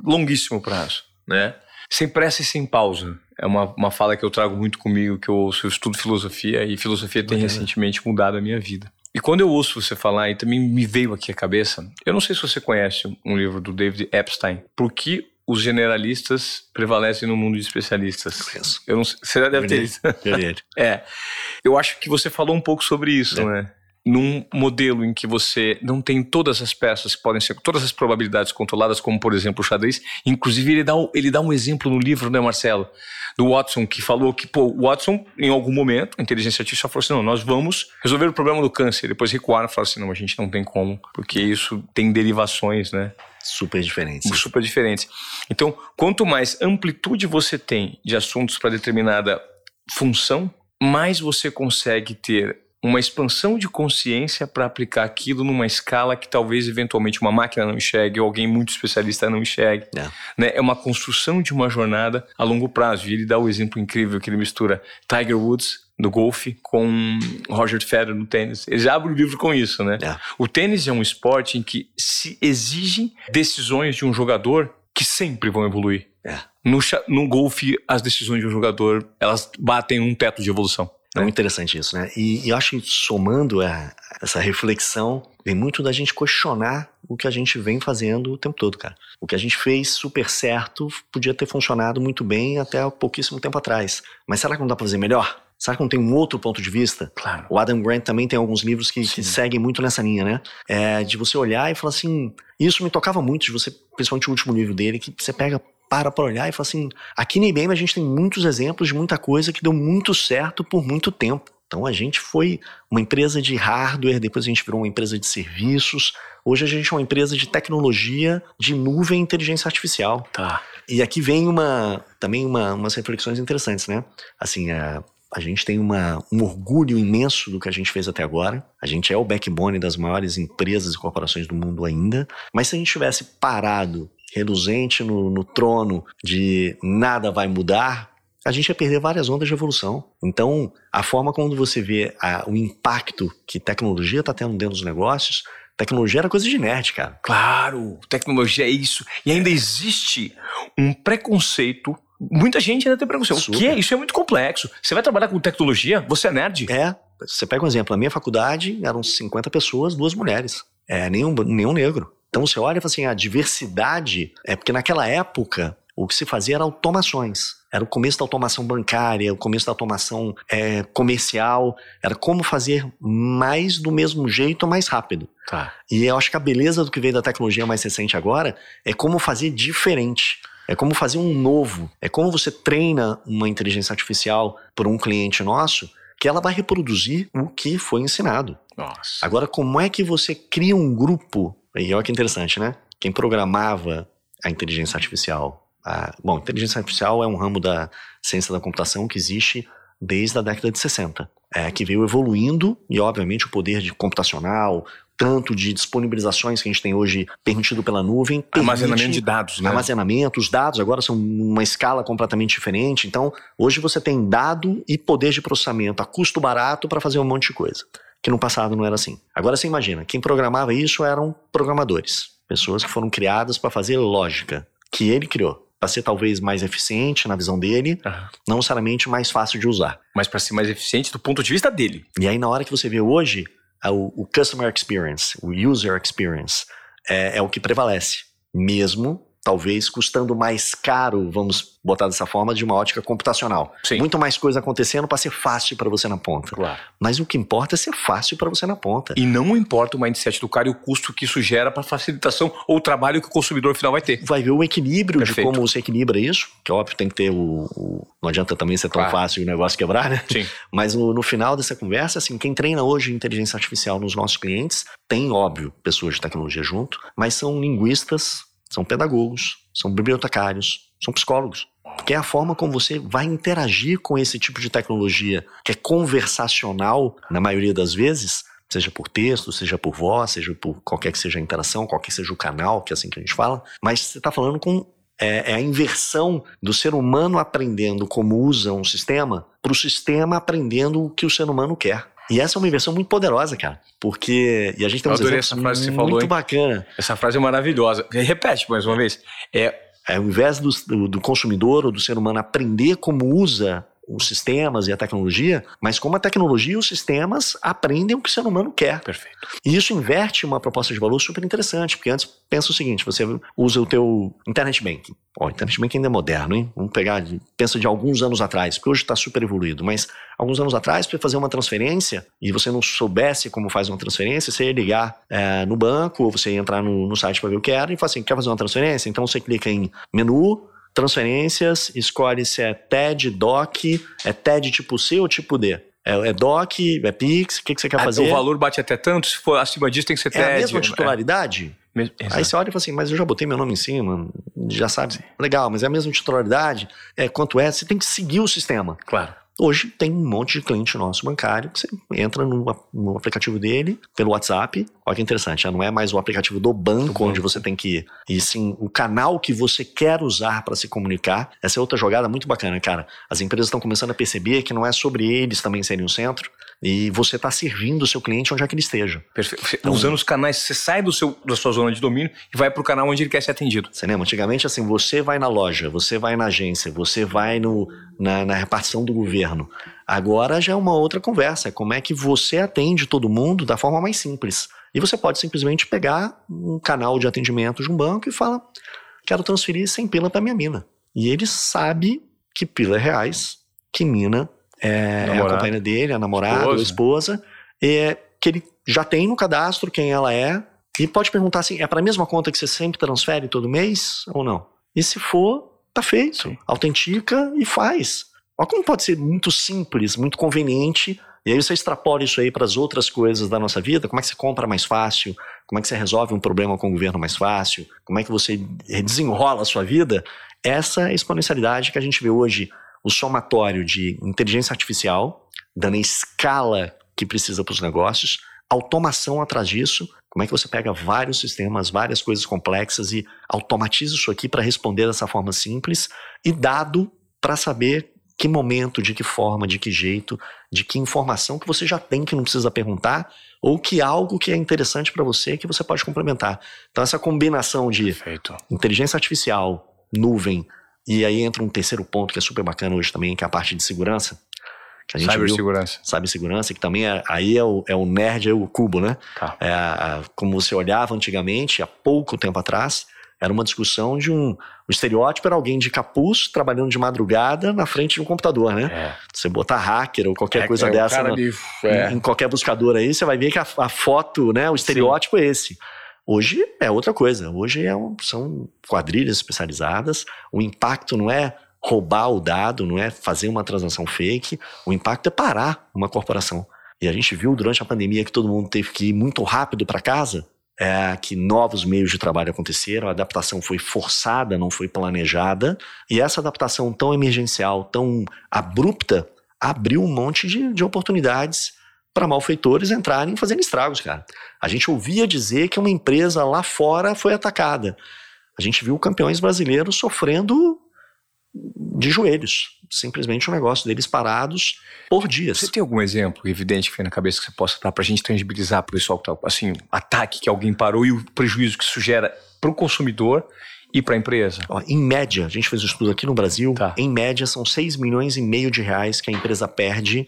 longuíssimo prazo, né? Sem pressa e sem pausa é uma, uma fala que eu trago muito comigo, que eu ouço, eu estudo filosofia e filosofia tem recentemente mudado a minha vida. E quando eu ouço você falar, e também me veio aqui a cabeça, eu não sei se você conhece um livro do David Epstein, Por que os generalistas prevalecem no mundo de especialistas? Eu não sei, você já deve ter isso. é. Eu acho que você falou um pouco sobre isso, é. né? Num modelo em que você não tem todas as peças que podem ser, todas as probabilidades controladas, como por exemplo o xadrez. Inclusive, ele dá, ele dá um exemplo no livro, né, Marcelo? Do Watson, que falou que, pô, o Watson, em algum momento, a inteligência artificial falou assim: não, nós vamos resolver o problema do câncer. Depois recuaram e falaram assim: não, a gente não tem como, porque isso tem derivações, né? Super diferentes. Super diferentes. Então, quanto mais amplitude você tem de assuntos para determinada função, mais você consegue ter uma expansão de consciência para aplicar aquilo numa escala que talvez eventualmente uma máquina não enxergue ou alguém muito especialista não enxergue. É. Né? é uma construção de uma jornada a longo prazo. E ele dá o exemplo incrível que ele mistura Tiger Woods no golfe com Roger Federer no tênis. Ele abre o livro com isso, né? É. O tênis é um esporte em que se exigem decisões de um jogador que sempre vão evoluir. É. No, no golfe, as decisões de um jogador, elas batem um teto de evolução. É muito interessante isso, né? E, e eu acho que somando a, essa reflexão, vem muito da gente questionar o que a gente vem fazendo o tempo todo, cara. O que a gente fez super certo podia ter funcionado muito bem até há pouquíssimo tempo atrás. Mas será que não dá pra fazer melhor? Será que não tem um outro ponto de vista? Claro. O Adam Grant também tem alguns livros que, que seguem muito nessa linha, né? É, de você olhar e falar assim. Isso me tocava muito, de você, principalmente o último livro dele, que você pega para para olhar e fala assim: aqui na IBM a gente tem muitos exemplos de muita coisa que deu muito certo por muito tempo. Então a gente foi uma empresa de hardware, depois a gente virou uma empresa de serviços. Hoje a gente é uma empresa de tecnologia, de nuvem e inteligência artificial. Tá. E aqui vem uma também uma, umas reflexões interessantes, né? Assim, a, a gente tem uma, um orgulho imenso do que a gente fez até agora. A gente é o backbone das maiores empresas e corporações do mundo ainda. Mas se a gente tivesse parado reluzente no, no trono de nada vai mudar, a gente ia perder várias ondas de evolução. Então, a forma como você vê a, o impacto que tecnologia está tendo dentro dos negócios, tecnologia era coisa de nerd, cara. Claro, tecnologia é isso. E ainda existe um preconceito. Muita gente ainda tem preconceito. Super. O que é? Isso é muito complexo. Você vai trabalhar com tecnologia? Você é nerd? É. Você pega um exemplo. Na minha faculdade eram 50 pessoas, duas mulheres. É, nenhum, nenhum negro. Então você olha e fala assim, a diversidade é porque naquela época o que se fazia era automações. Era o começo da automação bancária, o começo da automação é, comercial. Era como fazer mais do mesmo jeito, mais rápido. Tá. E eu acho que a beleza do que veio da tecnologia mais recente agora é como fazer diferente. É como fazer um novo. É como você treina uma inteligência artificial por um cliente nosso que ela vai reproduzir o que foi ensinado. Nossa. Agora, como é que você cria um grupo e olha que interessante, né? Quem programava a inteligência artificial. A, bom, inteligência artificial é um ramo da ciência da computação que existe desde a década de 60, é, que veio evoluindo e, obviamente, o poder de computacional, tanto de disponibilizações que a gente tem hoje permitido pela nuvem. Armazenamento de dados, né? Armazenamento, os dados agora são uma escala completamente diferente. Então, hoje você tem dado e poder de processamento a custo barato para fazer um monte de coisa que no passado não era assim. Agora você imagina, quem programava isso eram programadores, pessoas que foram criadas para fazer lógica, que ele criou. Para ser talvez mais eficiente na visão dele, uhum. não necessariamente mais fácil de usar. Mas para ser mais eficiente do ponto de vista dele. E aí, na hora que você vê hoje, o, o customer experience, o user experience, é, é o que prevalece. Mesmo talvez custando mais caro, vamos botar dessa forma, de uma ótica computacional. Sim. Muito mais coisa acontecendo para ser fácil para você na ponta. Claro. Mas o que importa é ser fácil para você na ponta. E não importa o mindset do cara e o custo que isso gera para facilitação ou o trabalho que o consumidor final vai ter. Vai ver o equilíbrio Perfeito. de como você equilibra isso, que óbvio tem que ter o, o não adianta também ser tão claro. fácil o negócio quebrar, né? Sim. Mas no, no final dessa conversa, assim, quem treina hoje inteligência artificial nos nossos clientes tem, óbvio, pessoas de tecnologia junto, mas são linguistas, são pedagogos, são bibliotecários, são psicólogos. Porque é a forma como você vai interagir com esse tipo de tecnologia, que é conversacional, na maioria das vezes, seja por texto, seja por voz, seja por qualquer que seja a interação, qualquer seja o canal, que é assim que a gente fala, mas você está falando com é, é, a inversão do ser humano aprendendo como usa um sistema para o sistema aprendendo o que o ser humano quer. E essa é uma inversão muito poderosa, cara. Porque. E a gente tem um exemplo essa frase que você falou, muito hein? bacana. Essa frase é maravilhosa. Repete mais uma vez. É. É, ao invés do, do, consumidor ou do ser humano aprender como usa os sistemas e a tecnologia, mas como a tecnologia e os sistemas aprendem o que o ser humano quer. Perfeito. E isso inverte uma proposta de valor super interessante, porque antes pensa o seguinte, você usa o teu internet banking. Ó, o internet banking ainda é moderno, hein? Vamos pegar, pensa de alguns anos atrás, porque hoje está super evoluído, mas alguns anos atrás, para fazer uma transferência e você não soubesse como faz uma transferência, você ia ligar é, no banco ou você ia entrar no, no site para ver o que era e falar assim, quer fazer uma transferência? Então você clica em menu, transferências, escolhe se é TED, DOC, é TED tipo C ou tipo D. É, é DOC, é PIX, o que, que você quer Ah, fazer? O valor bate até tanto, se for acima disso tem que ser é a TED. mesma titularidade? É. Aí você olha e fala assim, mas eu já botei meu nome em cima, já sabe. Legal, mas é a mesma titularidade? É, quanto é? Você tem que seguir o sistema. Claro. Hoje tem um monte de cliente nosso bancário que você entra no, no aplicativo dele, pelo WhatsApp. Olha que interessante, já não é mais o aplicativo do banco, onde você tem que ir, e sim o canal que você quer usar para se comunicar. Essa é outra jogada muito bacana, cara. As empresas estão começando a perceber que não é sobre eles também serem o centro, e você está servindo o seu cliente onde é que ele esteja. Perfeito. Você- Usando os canais, você sai do seu, da sua zona de domínio e vai para o canal onde ele quer ser atendido. Você lembra? Antigamente, assim, você vai na loja, você vai na agência, você vai no, na, na repartição do governo. Agora já é uma outra conversa. É como é que você atende todo mundo da forma mais simples. E você pode simplesmente pegar um canal de atendimento de um banco e fala: quero transferir 100 pila para minha mina. E ele sabe que pila é reais, que mina é, é a companheira dele, a namorada ou a esposa, é, que ele já tem no cadastro quem ela é, e pode perguntar assim: é para a mesma conta que você sempre transfere todo mês ou não? E se for, tá feito. Sim. Autentica e faz. Olha como pode ser muito simples, muito conveniente. E aí você extrapola isso aí para as outras coisas da nossa vida. Como é que você compra mais fácil? Como é que você resolve um problema com o governo mais fácil? Como é que você desenrola a sua vida? Essa é exponencialidade que a gente vê hoje, o somatório de inteligência artificial, dando a escala que precisa para os negócios, automação atrás disso. Como é que você pega vários sistemas, várias coisas complexas e automatiza isso aqui para responder dessa forma simples e dado para saber que momento, de que forma, de que jeito, de que informação que você já tem que não precisa perguntar ou que algo que é interessante para você que você pode complementar. Então essa combinação de Perfeito. inteligência artificial, nuvem e aí entra um terceiro ponto que é super bacana hoje também, que é a parte de segurança. Que a gente viu, Cibersegurança. cibersegurança, que também é, aí é o, é o nerd, é o cubo, né? Tá. É, a- como você olhava antigamente, há pouco tempo atrás, era uma discussão de um. O estereótipo era alguém de capuz trabalhando de madrugada na frente de um computador, né? É. Você botar hacker ou qualquer É- coisa é dessa no- de- é. em, em qualquer buscador aí, você vai ver que a, a foto, né? O estereótipo é esse. Hoje é outra coisa. Hoje é um- são quadrilhas especializadas. O impacto não é roubar o dado, não é fazer uma transação fake. O impacto é parar uma corporação. E a gente viu durante a pandemia que todo mundo teve que ir muito rápido para casa, é, que novos meios de trabalho aconteceram, a adaptação foi forçada, não foi planejada, e essa adaptação tão emergencial, tão abrupta, abriu um monte de, de oportunidades para malfeitores entrarem fazendo estragos, cara. A gente ouvia dizer que uma empresa lá fora foi atacada. A gente viu campeões brasileiros sofrendo de joelhos. Simplesmente um negócio deles parados por dias. Você tem algum exemplo evidente que vem na cabeça que você possa dar pra gente tangibilizar pro pessoal que tá, assim, ataque que alguém parou e o prejuízo que isso gera pro consumidor e pra empresa? Ó, em média, a gente fez um estudo aqui no Brasil, Tá. em média são 6 milhões e meio de reais que a empresa perde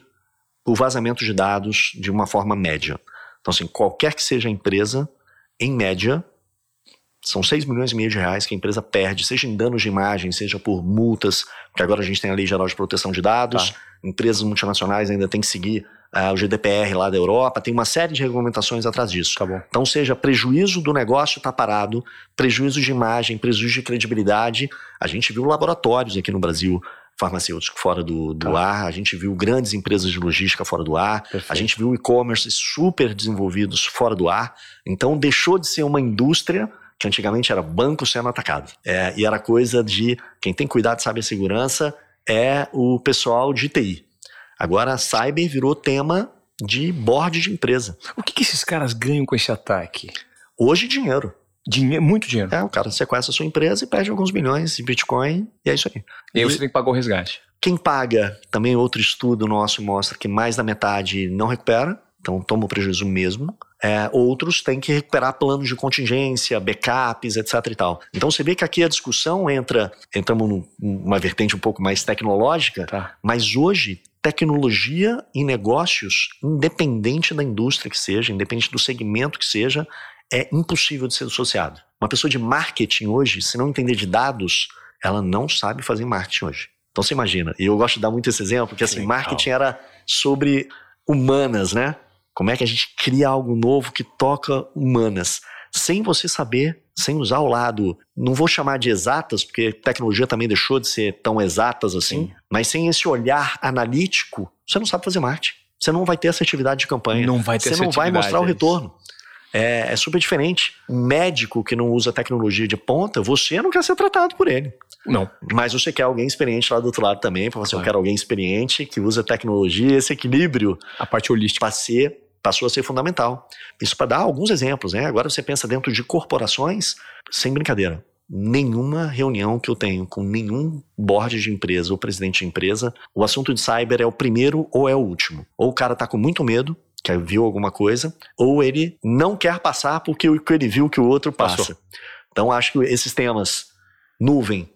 por vazamento de dados de uma forma média. Então, assim, qualquer que seja a empresa, em média, são 6 milhões e meio de reais que a empresa perde, seja em danos de imagem, seja por multas, porque agora a gente tem a Lei Geral de Proteção de Dados, Tá. empresas multinacionais ainda têm que seguir ah, o GDPR lá da Europa, tem uma série de regulamentações atrás disso. Tá. Então, seja prejuízo do negócio estar parado, prejuízo de imagem, prejuízo de credibilidade. A gente viu laboratórios aqui no Brasil farmacêuticos fora do, do Tá. ar, a gente viu grandes empresas de logística fora do ar, Perfeito. a gente viu e-commerce super desenvolvidos fora do ar. Então, deixou de ser uma indústria que antigamente era banco sendo atacado. É, e era coisa de quem tem cuidado sabe a segurança é o pessoal de TI. Agora a cyber virou tema de board de empresa. O que, que esses caras ganham com esse ataque? Hoje, dinheiro. Dinheiro, muito dinheiro. É, o cara sequestra a sua empresa e perde alguns milhões em Bitcoin e é isso aí. E aí E- você tem que pagar o resgate. Quem paga, também outro estudo nosso mostra que mais da metade não recupera, então toma o prejuízo mesmo. É, outros têm que recuperar planos de contingência, backups, etc e tal. Então você vê que aqui a discussão entra, entramos numa vertente um pouco mais tecnológica, tá. mas hoje tecnologia e negócios, independente da indústria que seja, independente do segmento que seja, é impossível de ser associado. Uma pessoa de marketing hoje, se não entender de dados, ela não sabe fazer marketing hoje. Então você imagina, e eu gosto de dar muito esse exemplo, que assim, marketing era sobre humanas, né? Como é que a gente cria algo novo que toca humanas, sem você saber, sem usar o lado, não vou chamar de exatas, porque tecnologia também deixou de ser tão exatas assim, Sim. mas sem esse olhar analítico, você não sabe fazer marketing. Você não vai ter assertividade de campanha. Não vai ter Você não vai mostrar o é retorno. É, é, super diferente. Um médico que não usa tecnologia de ponta, você não quer ser tratado por ele. Não. Mas você quer alguém experiente lá do outro lado também, para você, claro. eu quero alguém experiente que usa tecnologia, esse equilíbrio. A parte holística. Ser, passou a ser fundamental. Isso para dar alguns exemplos, né? Agora você pensa dentro de corporações, sem brincadeira. Nenhuma reunião que eu tenho com nenhum board de empresa ou presidente de empresa, o assunto de cyber é o primeiro ou é o último. Ou o cara tá com muito medo, que viu alguma coisa, ou ele não quer passar porque ele viu que o outro passa. Passou. Então acho que esses temas, nuvem,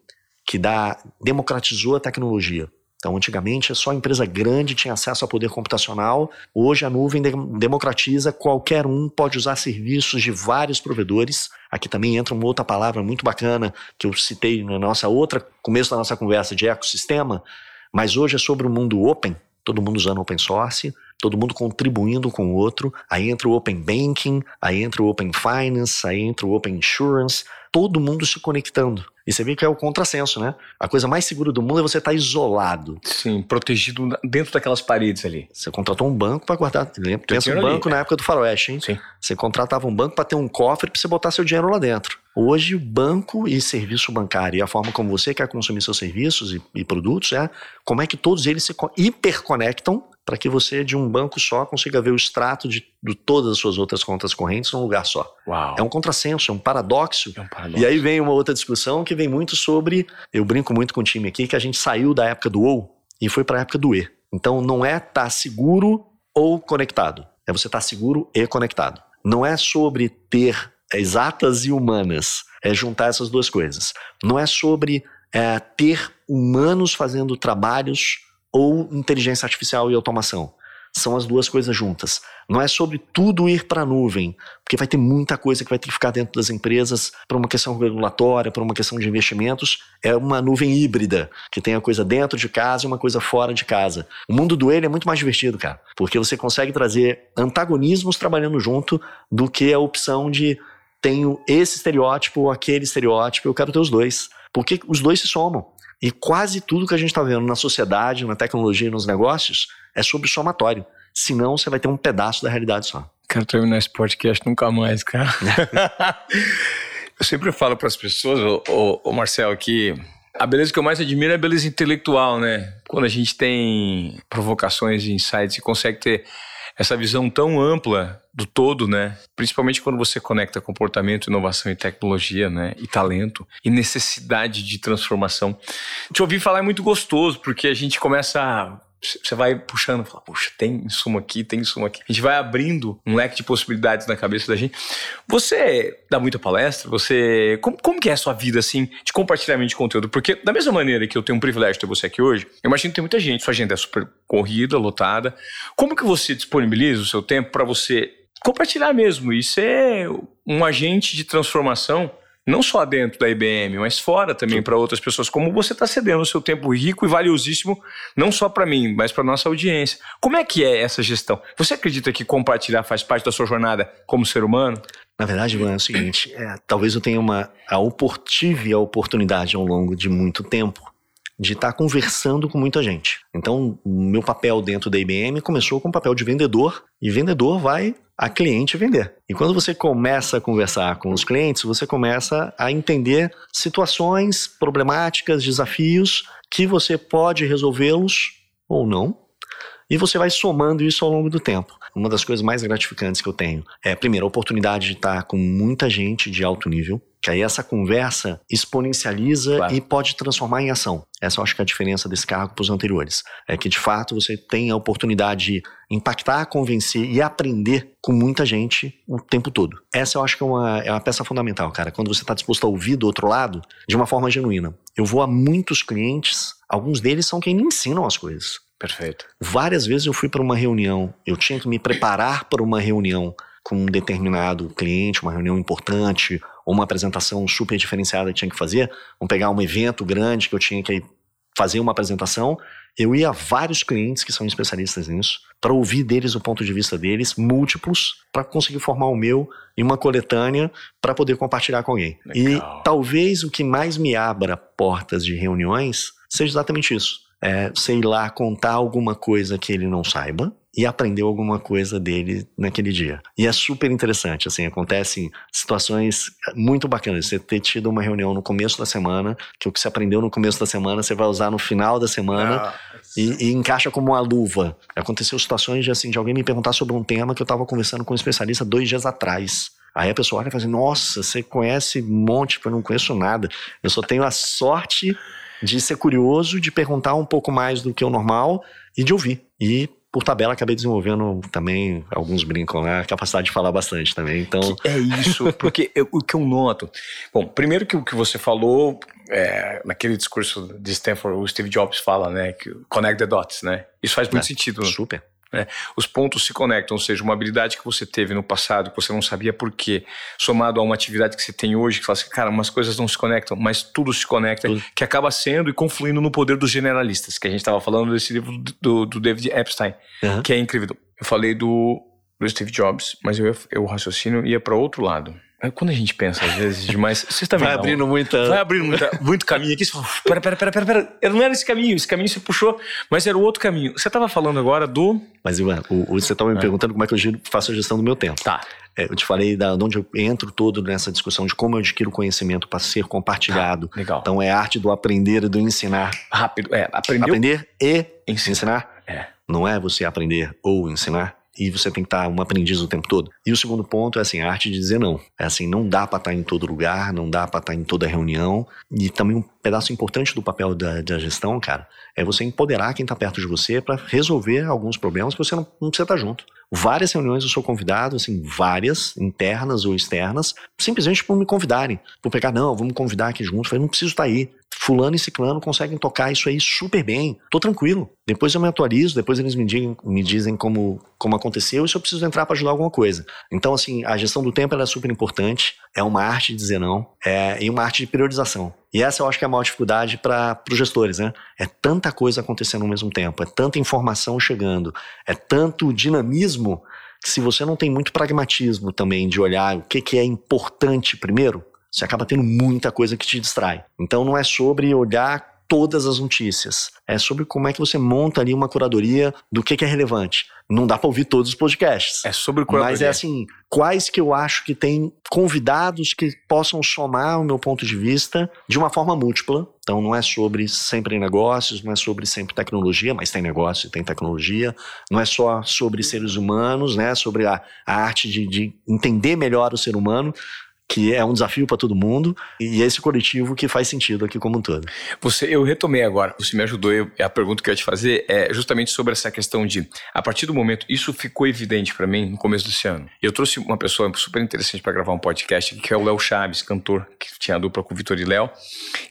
que dá, democratizou a tecnologia. Então, antigamente, só empresa grande tinha acesso a poder computacional. Hoje, a nuvem democratiza, qualquer um pode usar serviços de vários provedores. Aqui também entra uma outra palavra muito bacana que eu citei na nossa outra começo da nossa conversa de ecossistema, mas hoje é sobre o mundo open, todo mundo usando open source, todo mundo contribuindo com o outro. Aí entra o open banking, aí entra o open finance, aí entra o open insurance, todo mundo se conectando. E você vê que é o contrassenso, né? A coisa mais segura do mundo é você estar isolado. Sim, protegido dentro daquelas paredes ali. Você contratou um banco para guardar. Pensa um banco ali. na época do faroeste, hein? Sim. Você contratava um banco para ter um cofre para você botar seu dinheiro lá dentro. Hoje, o banco e serviço bancário e a forma como você quer consumir seus serviços e, e produtos é como é que todos eles se hiperconectam para que você, de um banco só, consiga ver o extrato de, de, todas as suas outras contas correntes num lugar só. Uau. É um contrassenso, é um paradoxo. É um paradoxo. E aí vem uma outra discussão que vem muito sobre. Eu brinco muito com o time aqui que a gente saiu da época do OU e foi para a época do E. Então não é estar tá seguro ou conectado, é você estar tá seguro e conectado. Não é sobre ter exatas e humanas, é juntar essas duas coisas. Não é sobre é, ter humanos fazendo trabalhos ou inteligência artificial e automação. São as duas coisas juntas. Não é sobre tudo ir para a nuvem, porque vai ter muita coisa que vai ter que ficar dentro das empresas para uma questão regulatória, para uma questão de investimentos. É uma nuvem híbrida, que tem a coisa dentro de casa e uma coisa fora de casa. O mundo do ele é muito mais divertido, cara, porque você consegue trazer antagonismos trabalhando junto do que a opção de tenho esse estereótipo ou aquele estereótipo, eu quero ter os dois. Porque os dois se somam. E quase tudo que a gente está vendo na sociedade, na tecnologia e nos negócios é sobre somatório. Senão você vai ter um pedaço da realidade só. Quero terminar esse podcast nunca mais, cara. eu sempre falo para as pessoas, o Marcel, que a beleza que eu mais admiro é a beleza intelectual, né? Quando a gente tem provocações e insights e consegue ter essa visão tão ampla do todo, né? Principalmente quando você conecta comportamento, inovação e tecnologia, né? E talento e necessidade de transformação. Te ouvir falar é muito gostoso, porque a gente começa a você vai puxando, fala, puxa, tem insumo aqui, tem insumo aqui. A gente vai abrindo um leque de possibilidades na cabeça da gente. Você dá muita palestra? Você. Como, como que é a sua vida, assim, de compartilhamento de conteúdo? Porque, da mesma maneira que eu tenho um privilégio de ter você aqui hoje, eu imagino que tem muita gente, sua agenda é super corrida, lotada. Como que você disponibiliza o seu tempo para você compartilhar mesmo e ser um agente de transformação? Não só dentro da IBM, mas fora também para outras pessoas, como você está cedendo o seu tempo rico e valiosíssimo, não só para mim, mas para nossa audiência. Como é que é essa gestão? Você acredita que compartilhar faz parte da sua jornada como ser humano? Na verdade, Ivan, é o seguinte: é, talvez eu tenha uma a tive a oportunidade ao longo de muito tempo de estar tá conversando com muita gente. Então, o meu papel dentro da IBM começou com o papel de vendedor, e vendedor vai a cliente vender. E quando você começa a conversar com os clientes, você começa a entender situações, problemáticas, desafios que você pode resolvê-los ou não. E você vai somando isso ao longo do tempo. Uma das coisas mais gratificantes que eu tenho é, primeiro, a oportunidade de estar com muita gente de alto nível, Que aí essa conversa exponencializa Claro. e pode transformar em ação. Essa eu acho que é a diferença desse cargo para os anteriores. É que, de fato, você tem a oportunidade de impactar, convencer e aprender com muita gente o tempo todo. Essa eu acho que é uma, é uma peça fundamental, cara. Quando você está disposto a ouvir do outro lado de uma forma genuína. Eu vou a muitos clientes, alguns deles são quem me ensinam as coisas. Perfeito. Várias vezes eu fui para uma reunião, eu tinha que me preparar para uma reunião com um determinado cliente, uma reunião importante, ou uma apresentação super diferenciada que tinha que fazer. Vamos pegar um evento grande que eu tinha que fazer uma apresentação. Eu ia a vários clientes que são especialistas nisso, para ouvir deles o ponto de vista deles, múltiplos, para conseguir formar o meu em uma coletânea para poder compartilhar com alguém. Legal. E talvez o que mais me abra portas de reuniões seja exatamente isso. É, sei lá, contar alguma coisa que ele não saiba e aprender alguma coisa dele naquele dia. E é super interessante, assim, acontecem situações muito bacanas. Você ter tido uma reunião no começo da semana, que o que você aprendeu no começo da semana, você vai usar no final da semana Ah, e, e encaixa como uma luva. Aconteceu situações de, assim, de alguém me perguntar sobre um tema que eu estava conversando com um especialista dois dias atrás. Aí a pessoa olha e fala assim, nossa, você conhece um monte, eu não conheço nada. Eu só tenho a sorte de ser curioso, de perguntar um pouco mais do que o normal e de ouvir. E, por tabela, acabei desenvolvendo também, alguns brincam, né? A capacidade de falar bastante também. Então, Que é isso, porque eu- o que eu noto. Bom, primeiro que o que você falou, é, naquele discurso de Stanford, o Steve Jobs fala, né? Que connect the dots, né? Isso faz muito É, sentido. super. Né? Os pontos se conectam, ou seja, uma habilidade que você teve no passado, que você não sabia por quê, somado a uma atividade que você tem hoje, que fala assim, cara, umas coisas não se conectam, mas tudo se conecta, Tudo. que acaba sendo e confluindo no poder dos generalistas, que a gente estava falando desse livro do, do David Epstein, Aham. que é incrível. Eu falei do, do Steve Jobs, mas eu, eu o raciocínio ia para outro lado. Quando a gente pensa, às vezes, demais, vocês também Vai não. abrindo muita... Vai abrindo muita- muito caminho aqui. Você fala, pera, pera, pera, pera, pera. Não era esse caminho, esse caminho você puxou, mas era o outro caminho. Você estava falando agora do. Mas, Ivan, você estava me É. perguntando como é que eu faço a gestão do meu tempo. Tá. É, eu te falei da, de onde eu entro todo nessa discussão de como eu adquiro conhecimento para ser compartilhado. Legal. Então é a arte do aprender e do ensinar. Rápido. É, aprendeu. Aprender e Ensinar. ensinar. É. Não é você aprender ou ensinar. E você tem que estar um aprendiz o tempo todo. E o segundo ponto é assim, a arte de dizer não. É assim, não dá para estar em todo lugar, não dá para estar em toda reunião. E também um pedaço importante do papel da, da gestão, cara, é você empoderar quem está perto de você para resolver alguns problemas que você não, não precisa estar junto. Várias reuniões eu sou convidado, assim, várias, internas ou externas, simplesmente por me convidarem. Por pegar, não, vamos convidar aqui junto. Eu falei, não preciso estar aí. Fulano e Ciclano conseguem tocar isso aí super bem. Tô tranquilo. Depois eu me atualizo, depois eles me, digam, me dizem como, como aconteceu e se eu preciso entrar para ajudar alguma coisa. Então, assim, a gestão do tempo é super importante. É uma arte de dizer não. É, e uma arte de priorização. E essa eu acho que é a maior dificuldade para os gestores, né? É tanta coisa acontecendo ao mesmo tempo, é tanta informação chegando, é tanto dinamismo que se você não tem muito pragmatismo também de olhar o que, que é importante primeiro, você acaba tendo muita coisa que te distrai. Então não é sobre olhar todas as notícias, é sobre como é que você monta ali uma curadoria do que, que é relevante. Não dá para ouvir todos os podcasts. É sobre o Mas é assim, quais que eu acho que tem convidados que possam somar o meu ponto de vista de uma forma múltipla. Então não é sobre sempre negócios, não é sobre sempre tecnologia, mas tem negócio e tem tecnologia. Não é só sobre seres humanos, né? Sobre a, a arte de, de entender melhor o ser humano, que é um desafio para todo mundo, e esse coletivo que faz sentido aqui como um todo. Você, eu retomei agora, você me ajudou. Eu, a pergunta que eu ia te fazer é justamente sobre essa questão de, a partir do momento, isso ficou evidente para mim no começo desse ano. Eu trouxe uma pessoa super interessante para gravar um podcast, que é o Léo Chaves, cantor, que tinha a dupla com o Vitor e Léo.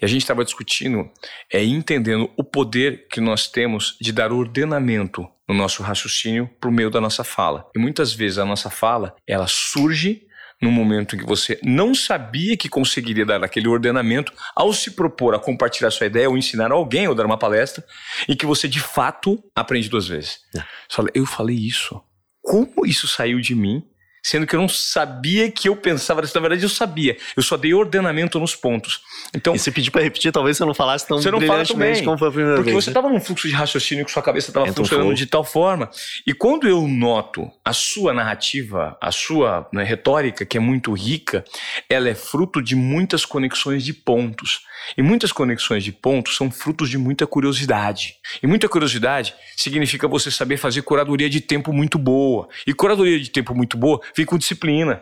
E a gente estava discutindo, é, entendendo o poder que nós temos de dar ordenamento no nosso raciocínio por meio da nossa fala. E muitas vezes a nossa fala, ela surge no momento em que você não sabia que conseguiria dar aquele ordenamento ao se propor a compartilhar sua ideia ou ensinar alguém ou dar uma palestra e que você de fato aprende duas vezes. É. Você fala, Eu falei isso. Como isso saiu de mim? Sendo que eu não sabia que eu pensava isso. Na verdade, eu sabia. Eu só dei ordenamento nos pontos. Então, E se pedir para repetir, talvez você não falasse tão Você não fala brilhantemente também, como foi a primeira porque vez. você né? estava num fluxo de raciocínio que sua cabeça estava funcionando de tal forma. E quando eu noto a sua narrativa, a sua né, retórica, que é muito rica, ela é fruto de muitas conexões de pontos. E muitas conexões de pontos são frutos de muita curiosidade. E muita curiosidade significa você saber fazer curadoria de tempo muito boa. E curadoria de tempo muito boa vem com disciplina.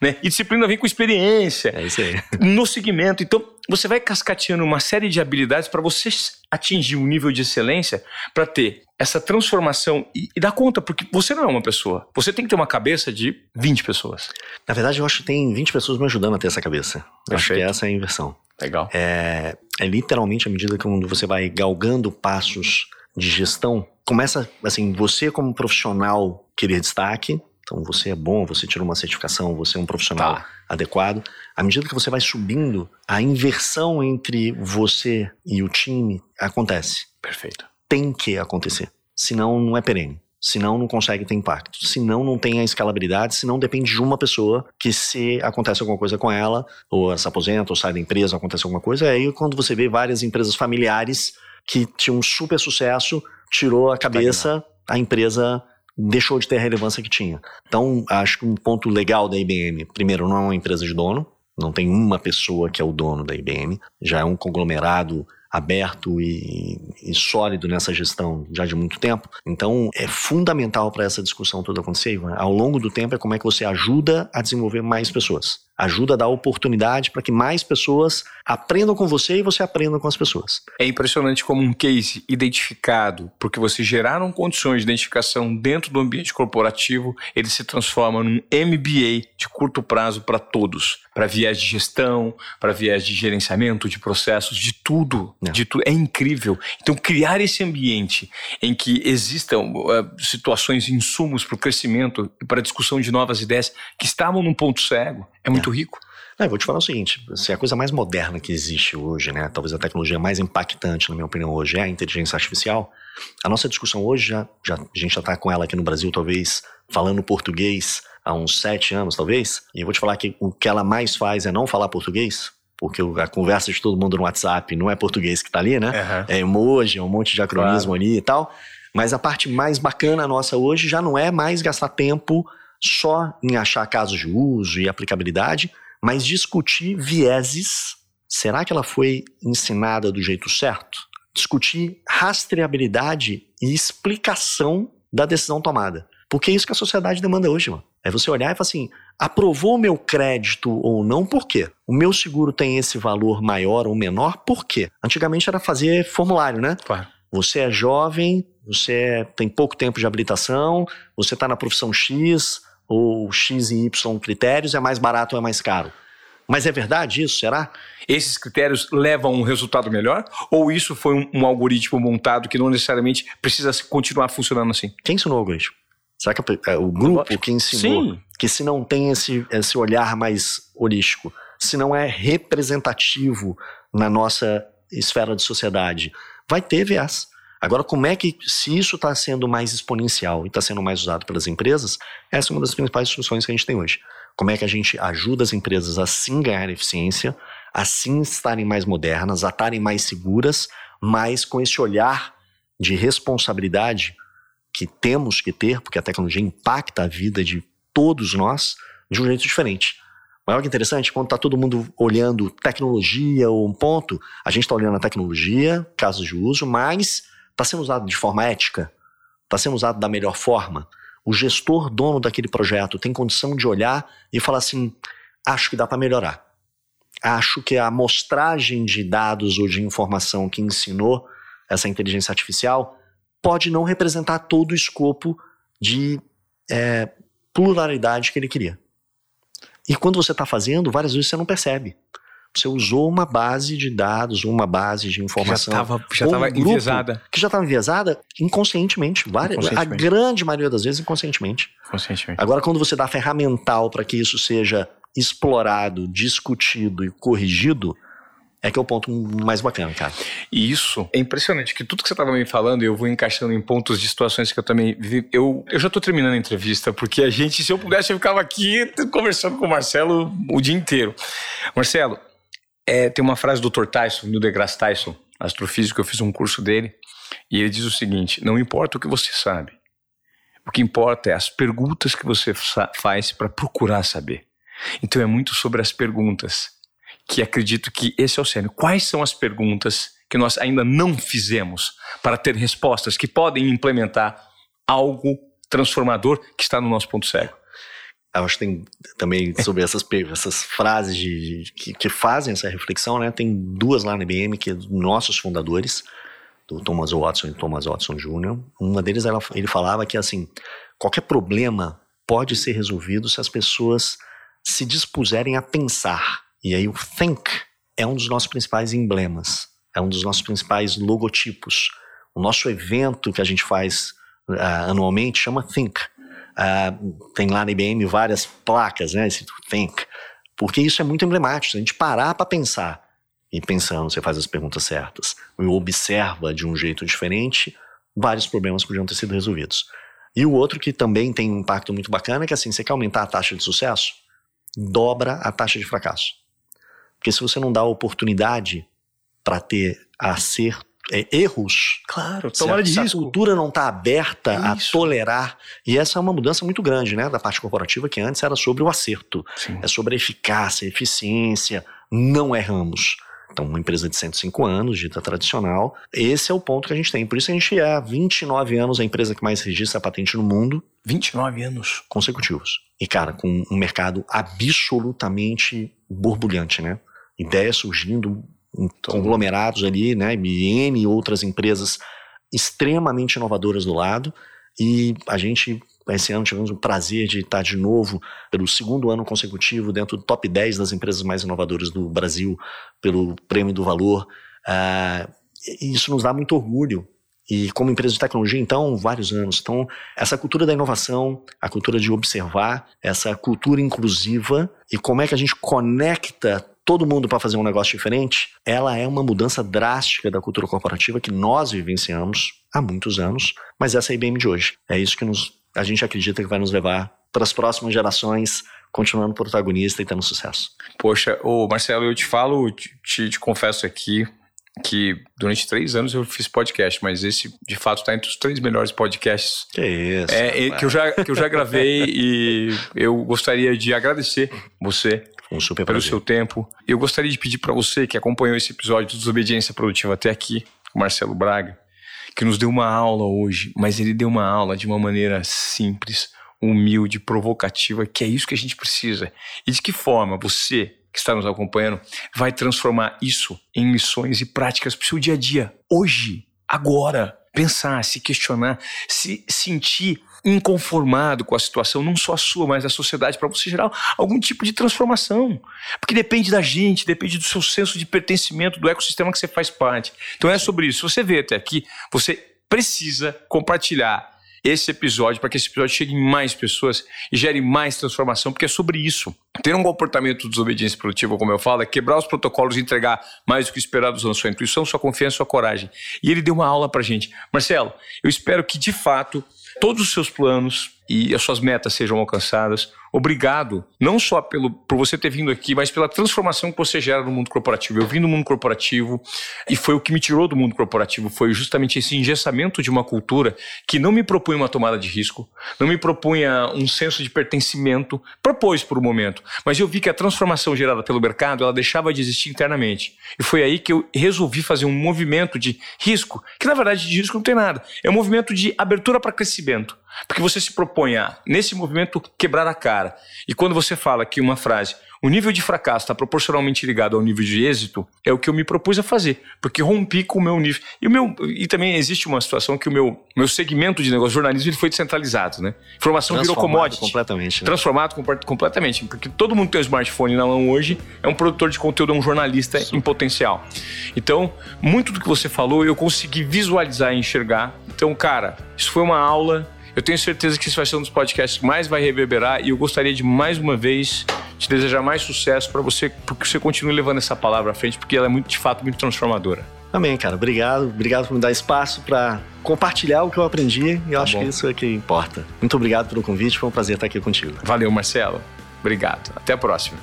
Né? E disciplina vem com experiência. É isso aí. No segmento. Então, você vai cascateando uma série de habilidades para você atingir um nível de excelência para ter essa transformação e, e dar conta, porque você não é uma pessoa. Você tem que ter uma cabeça de 20 pessoas. Na verdade, eu acho que tem 20 pessoas me ajudando a ter essa cabeça. Eu acho que essa é a inversão. Legal. É, é literalmente à medida que você vai galgando passos de gestão, começa assim, você como profissional querer destaque, então você é bom, você tirou uma certificação, você é um profissional tá. adequado. À medida que você vai subindo, a inversão entre você e o time acontece. Perfeito. Tem que acontecer. Senão não é perene. Senão não consegue ter impacto. Senão não tem a escalabilidade, senão depende de uma pessoa que se acontece alguma coisa com ela, ou se aposenta, ou sai da empresa, acontece alguma coisa, aí quando você vê várias empresas familiares que tinham um super sucesso, tirou a cabeça, a empresa deixou de ter a relevância que tinha. Então, acho que um ponto legal da IBM, primeiro, não é uma empresa de dono, não tem uma pessoa que é o dono da IBM, já é um conglomerado aberto e, e, sólido nessa gestão já de muito tempo. Então, é fundamental para essa discussão toda acontecer, Ivan, ao longo do tempo, é como é que você ajuda a desenvolver mais pessoas ajuda a dar oportunidade para que mais pessoas aprendam com você e você aprenda com as pessoas. É impressionante como um case identificado, porque você geraram condições de identificação dentro do ambiente corporativo, ele se transforma num MBA de curto prazo para todos, para viés de gestão, para viés de gerenciamento de processos, de tudo, é. de tudo. É incrível. Então criar esse ambiente em que existam uh, situações, insumos para o crescimento e para a discussão de novas ideias que estavam num ponto cego é muito rico. Não, eu vou te falar o seguinte: se a coisa mais moderna que existe hoje, né, talvez a tecnologia mais impactante, na minha opinião, hoje é a inteligência artificial. A nossa discussão hoje, já, já a gente já está com ela aqui no Brasil, talvez falando português há uns sete anos, talvez. E eu vou te falar que o que ela mais faz é não falar português, porque a conversa de todo mundo no WhatsApp não é português que está ali, né? Uhum. É emoji, é um monte de acronismo claro. ali e tal. Mas a parte mais bacana nossa hoje já não é mais gastar tempo só em achar casos de uso e aplicabilidade, mas discutir vieses. Será que ela foi ensinada do jeito certo? Discutir rastreabilidade e explicação da decisão tomada. Porque é isso que a sociedade demanda hoje, mano. É você olhar e falar assim: aprovou o meu crédito ou não, por quê? O meu seguro tem esse valor maior ou menor, por quê? Antigamente era fazer formulário, né? Claro. Você é jovem, você tem pouco tempo de habilitação, você está na profissão X, ou X e Y critérios, é mais barato ou é mais caro. Mas é verdade isso, será? Esses critérios levam a um resultado melhor? Ou isso foi um, um, algoritmo montado que não necessariamente precisa continuar funcionando assim? Quem ensinou o algoritmo? Será que é o grupo que ensinou Sim. que se não tem esse, esse olhar mais holístico, se não é representativo na nossa esfera de sociedade, vai ter viés. Agora, como é que, se isso está sendo mais exponencial e está sendo mais usado pelas empresas, essa é uma das principais discussões que a gente tem hoje. Como é que a gente ajuda as empresas a sim ganhar eficiência, a sim estarem mais modernas, a estarem mais seguras, mas com esse olhar de responsabilidade que temos que ter, porque a tecnologia impacta a vida de todos nós de um jeito diferente. Mas olha que interessante, quando está todo mundo olhando tecnologia ou um ponto, a gente está olhando a tecnologia, casos de uso, mas Está sendo usado de forma ética? Está sendo usado da melhor forma? O gestor, dono daquele projeto, tem condição de olhar e falar assim: acho que dá para melhorar. Acho que a amostragem de dados ou de informação que ensinou essa inteligência artificial pode não representar todo o escopo de é, pluralidade que ele queria. E quando você está fazendo, várias vezes você não percebe. Você usou uma base de dados, uma base de informação. já estava um enviesada. Que já estava enviesada inconscientemente, várias, inconscientemente. A grande maioria das vezes inconscientemente. Conscientemente. Agora, quando você dá ferramental para que isso seja explorado, discutido e corrigido, é que é o ponto mais bacana, cara. E isso é impressionante, que tudo que você estava me falando, eu vou encaixando em pontos de situações que eu também vivi. Eu, eu já estou terminando a entrevista, porque a gente, se eu pudesse, eu ficava aqui conversando com o Marcelo o dia inteiro. Marcelo, é, tem uma frase do Dr. Tyson, Neil deGrasse Tyson, astrofísico, eu fiz um curso dele, e ele diz o seguinte: não importa o que você sabe, o que importa é as perguntas que você faz para procurar saber. Então é muito sobre as perguntas, que acredito que esse é o sério. Quais são as perguntas que nós ainda não fizemos para ter respostas que podem implementar algo transformador que está no nosso ponto cego? Acho que tem também sobre essas, essas frases de, de que, que, fazem essa reflexão, né? Tem duas lá na IBM que nossos fundadores, do Thomas Watson e Thomas Watson Jr. Uma deles ela, ele falava que assim qualquer problema pode ser resolvido se as pessoas se dispuserem a pensar. E aí o think é um dos nossos principais emblemas, é um dos nossos principais logotipos. O nosso evento que a gente faz uh, anualmente chama Think. Uh, tem lá na IBM várias placas, né? Esse Think. Porque isso é muito emblemático. A gente parar para pensar e pensando, você faz as perguntas certas e observa de um jeito diferente, vários problemas podiam ter sido resolvidos. E o outro que também tem um impacto muito bacana é que assim, você quer aumentar a taxa de sucesso? Dobra a taxa de fracasso. Porque se você não dá oportunidade para ter acerto, é, erros. Claro, tomada de risco. a cultura não está aberta Isso. a tolerar. E essa é uma mudança muito grande, né? Da parte corporativa, que antes era sobre o acerto. Sim. É sobre a eficácia, a eficiência. Não erramos. Então, uma empresa de 105 anos, dita tradicional, esse é o ponto que a gente tem. Por isso a gente é há 29 anos a empresa que mais registra patente no mundo. 29 anos? Consecutivos. E, cara, com um mercado absolutamente borbulhante, né? Ideias surgindo, conglomerados ali, né? E N outras empresas extremamente inovadoras do lado. E a gente esse ano tivemos o prazer de estar de novo, pelo segundo ano consecutivo, dentro do top 10 das empresas mais inovadoras do Brasil, pelo Prêmio do Valor. Uh, isso nos dá muito orgulho. E como empresa de tecnologia, então, vários anos. Então, essa cultura da inovação, a cultura de observar, essa cultura inclusiva e como é que a gente conecta todo mundo para fazer um negócio diferente, ela é uma mudança drástica da cultura corporativa que nós vivenciamos há muitos anos, mas essa é a IBM de hoje. É isso que nos a gente acredita que vai nos levar para as próximas gerações, continuando protagonista e tendo sucesso. Poxa, ô Marcelo, eu te falo, te, te confesso aqui que durante três anos eu fiz podcast, mas esse de fato está entre os três melhores podcasts que, isso, é, que, eu já, que eu já gravei e eu gostaria de agradecer você um super pelo prazer. seu tempo. Eu gostaria de pedir para você que acompanhou esse episódio de Desobediência Produtiva até aqui, o Marcelo Braga, que nos deu uma aula hoje, mas ele deu uma aula de uma maneira simples, humilde, provocativa, que é isso que a gente precisa. E de que forma você que está nos acompanhando vai transformar isso em lições e práticas para o seu dia a dia, hoje, agora. Pensar, se questionar, se sentir inconformado com a situação, não só a sua, mas da sociedade, para você gerar algum tipo de transformação. Porque depende da gente, depende do seu senso de pertencimento, do ecossistema que você faz parte. Então é sobre isso. Se você vê até aqui, você precisa compartilhar esse episódio para que esse episódio chegue em mais pessoas e gere mais transformação, porque é sobre isso. Ter um comportamento de desobediência produtiva, como eu falo, é quebrar os protocolos e entregar mais do que esperado usando sua intuição, sua confiança, sua coragem. E ele deu uma aula para gente. Marcelo, eu espero que de fato todos os seus planos e as suas metas sejam alcançadas. Obrigado, não só pelo, por você ter vindo aqui, mas pela transformação que você gera no mundo corporativo. Eu vim do mundo corporativo e foi o que me tirou do mundo corporativo, foi justamente esse engessamento de uma cultura que não me propunha uma tomada de risco, não me propunha um senso de pertencimento, propôs por um momento, mas eu vi que a transformação gerada pelo mercado, ela deixava de existir internamente. E foi aí que eu resolvi fazer um movimento de risco, que na verdade de risco não tem nada, é um movimento de abertura para crescimento. Porque você se propõe a, nesse movimento, quebrar a cara. E quando você fala que uma frase, o nível de fracasso está proporcionalmente ligado ao nível de êxito, é o que eu me propus a fazer, porque rompi com o meu nível. E, o meu, e também existe uma situação que o meu, meu segmento de negócio, jornalismo, ele foi descentralizado, né? Informação virou commodity. completamente. Né? Transformado completamente, porque todo mundo tem um smartphone na mão hoje, é um produtor de conteúdo, é um jornalista Sim. em potencial. Então, muito do que você falou, eu consegui visualizar e enxergar. Então, cara, isso foi uma aula eu tenho certeza que esse vai ser um dos podcasts que mais vai reverberar e eu gostaria de mais uma vez te desejar mais sucesso para você, porque você continue levando essa palavra à frente, porque ela é muito, de fato muito transformadora. Amém, cara. Obrigado. Obrigado por me dar espaço para compartilhar o que eu aprendi e eu tá acho bom. que isso é que importa. Muito obrigado pelo convite, foi um prazer estar aqui contigo. Valeu, Marcelo. Obrigado. Até a próxima.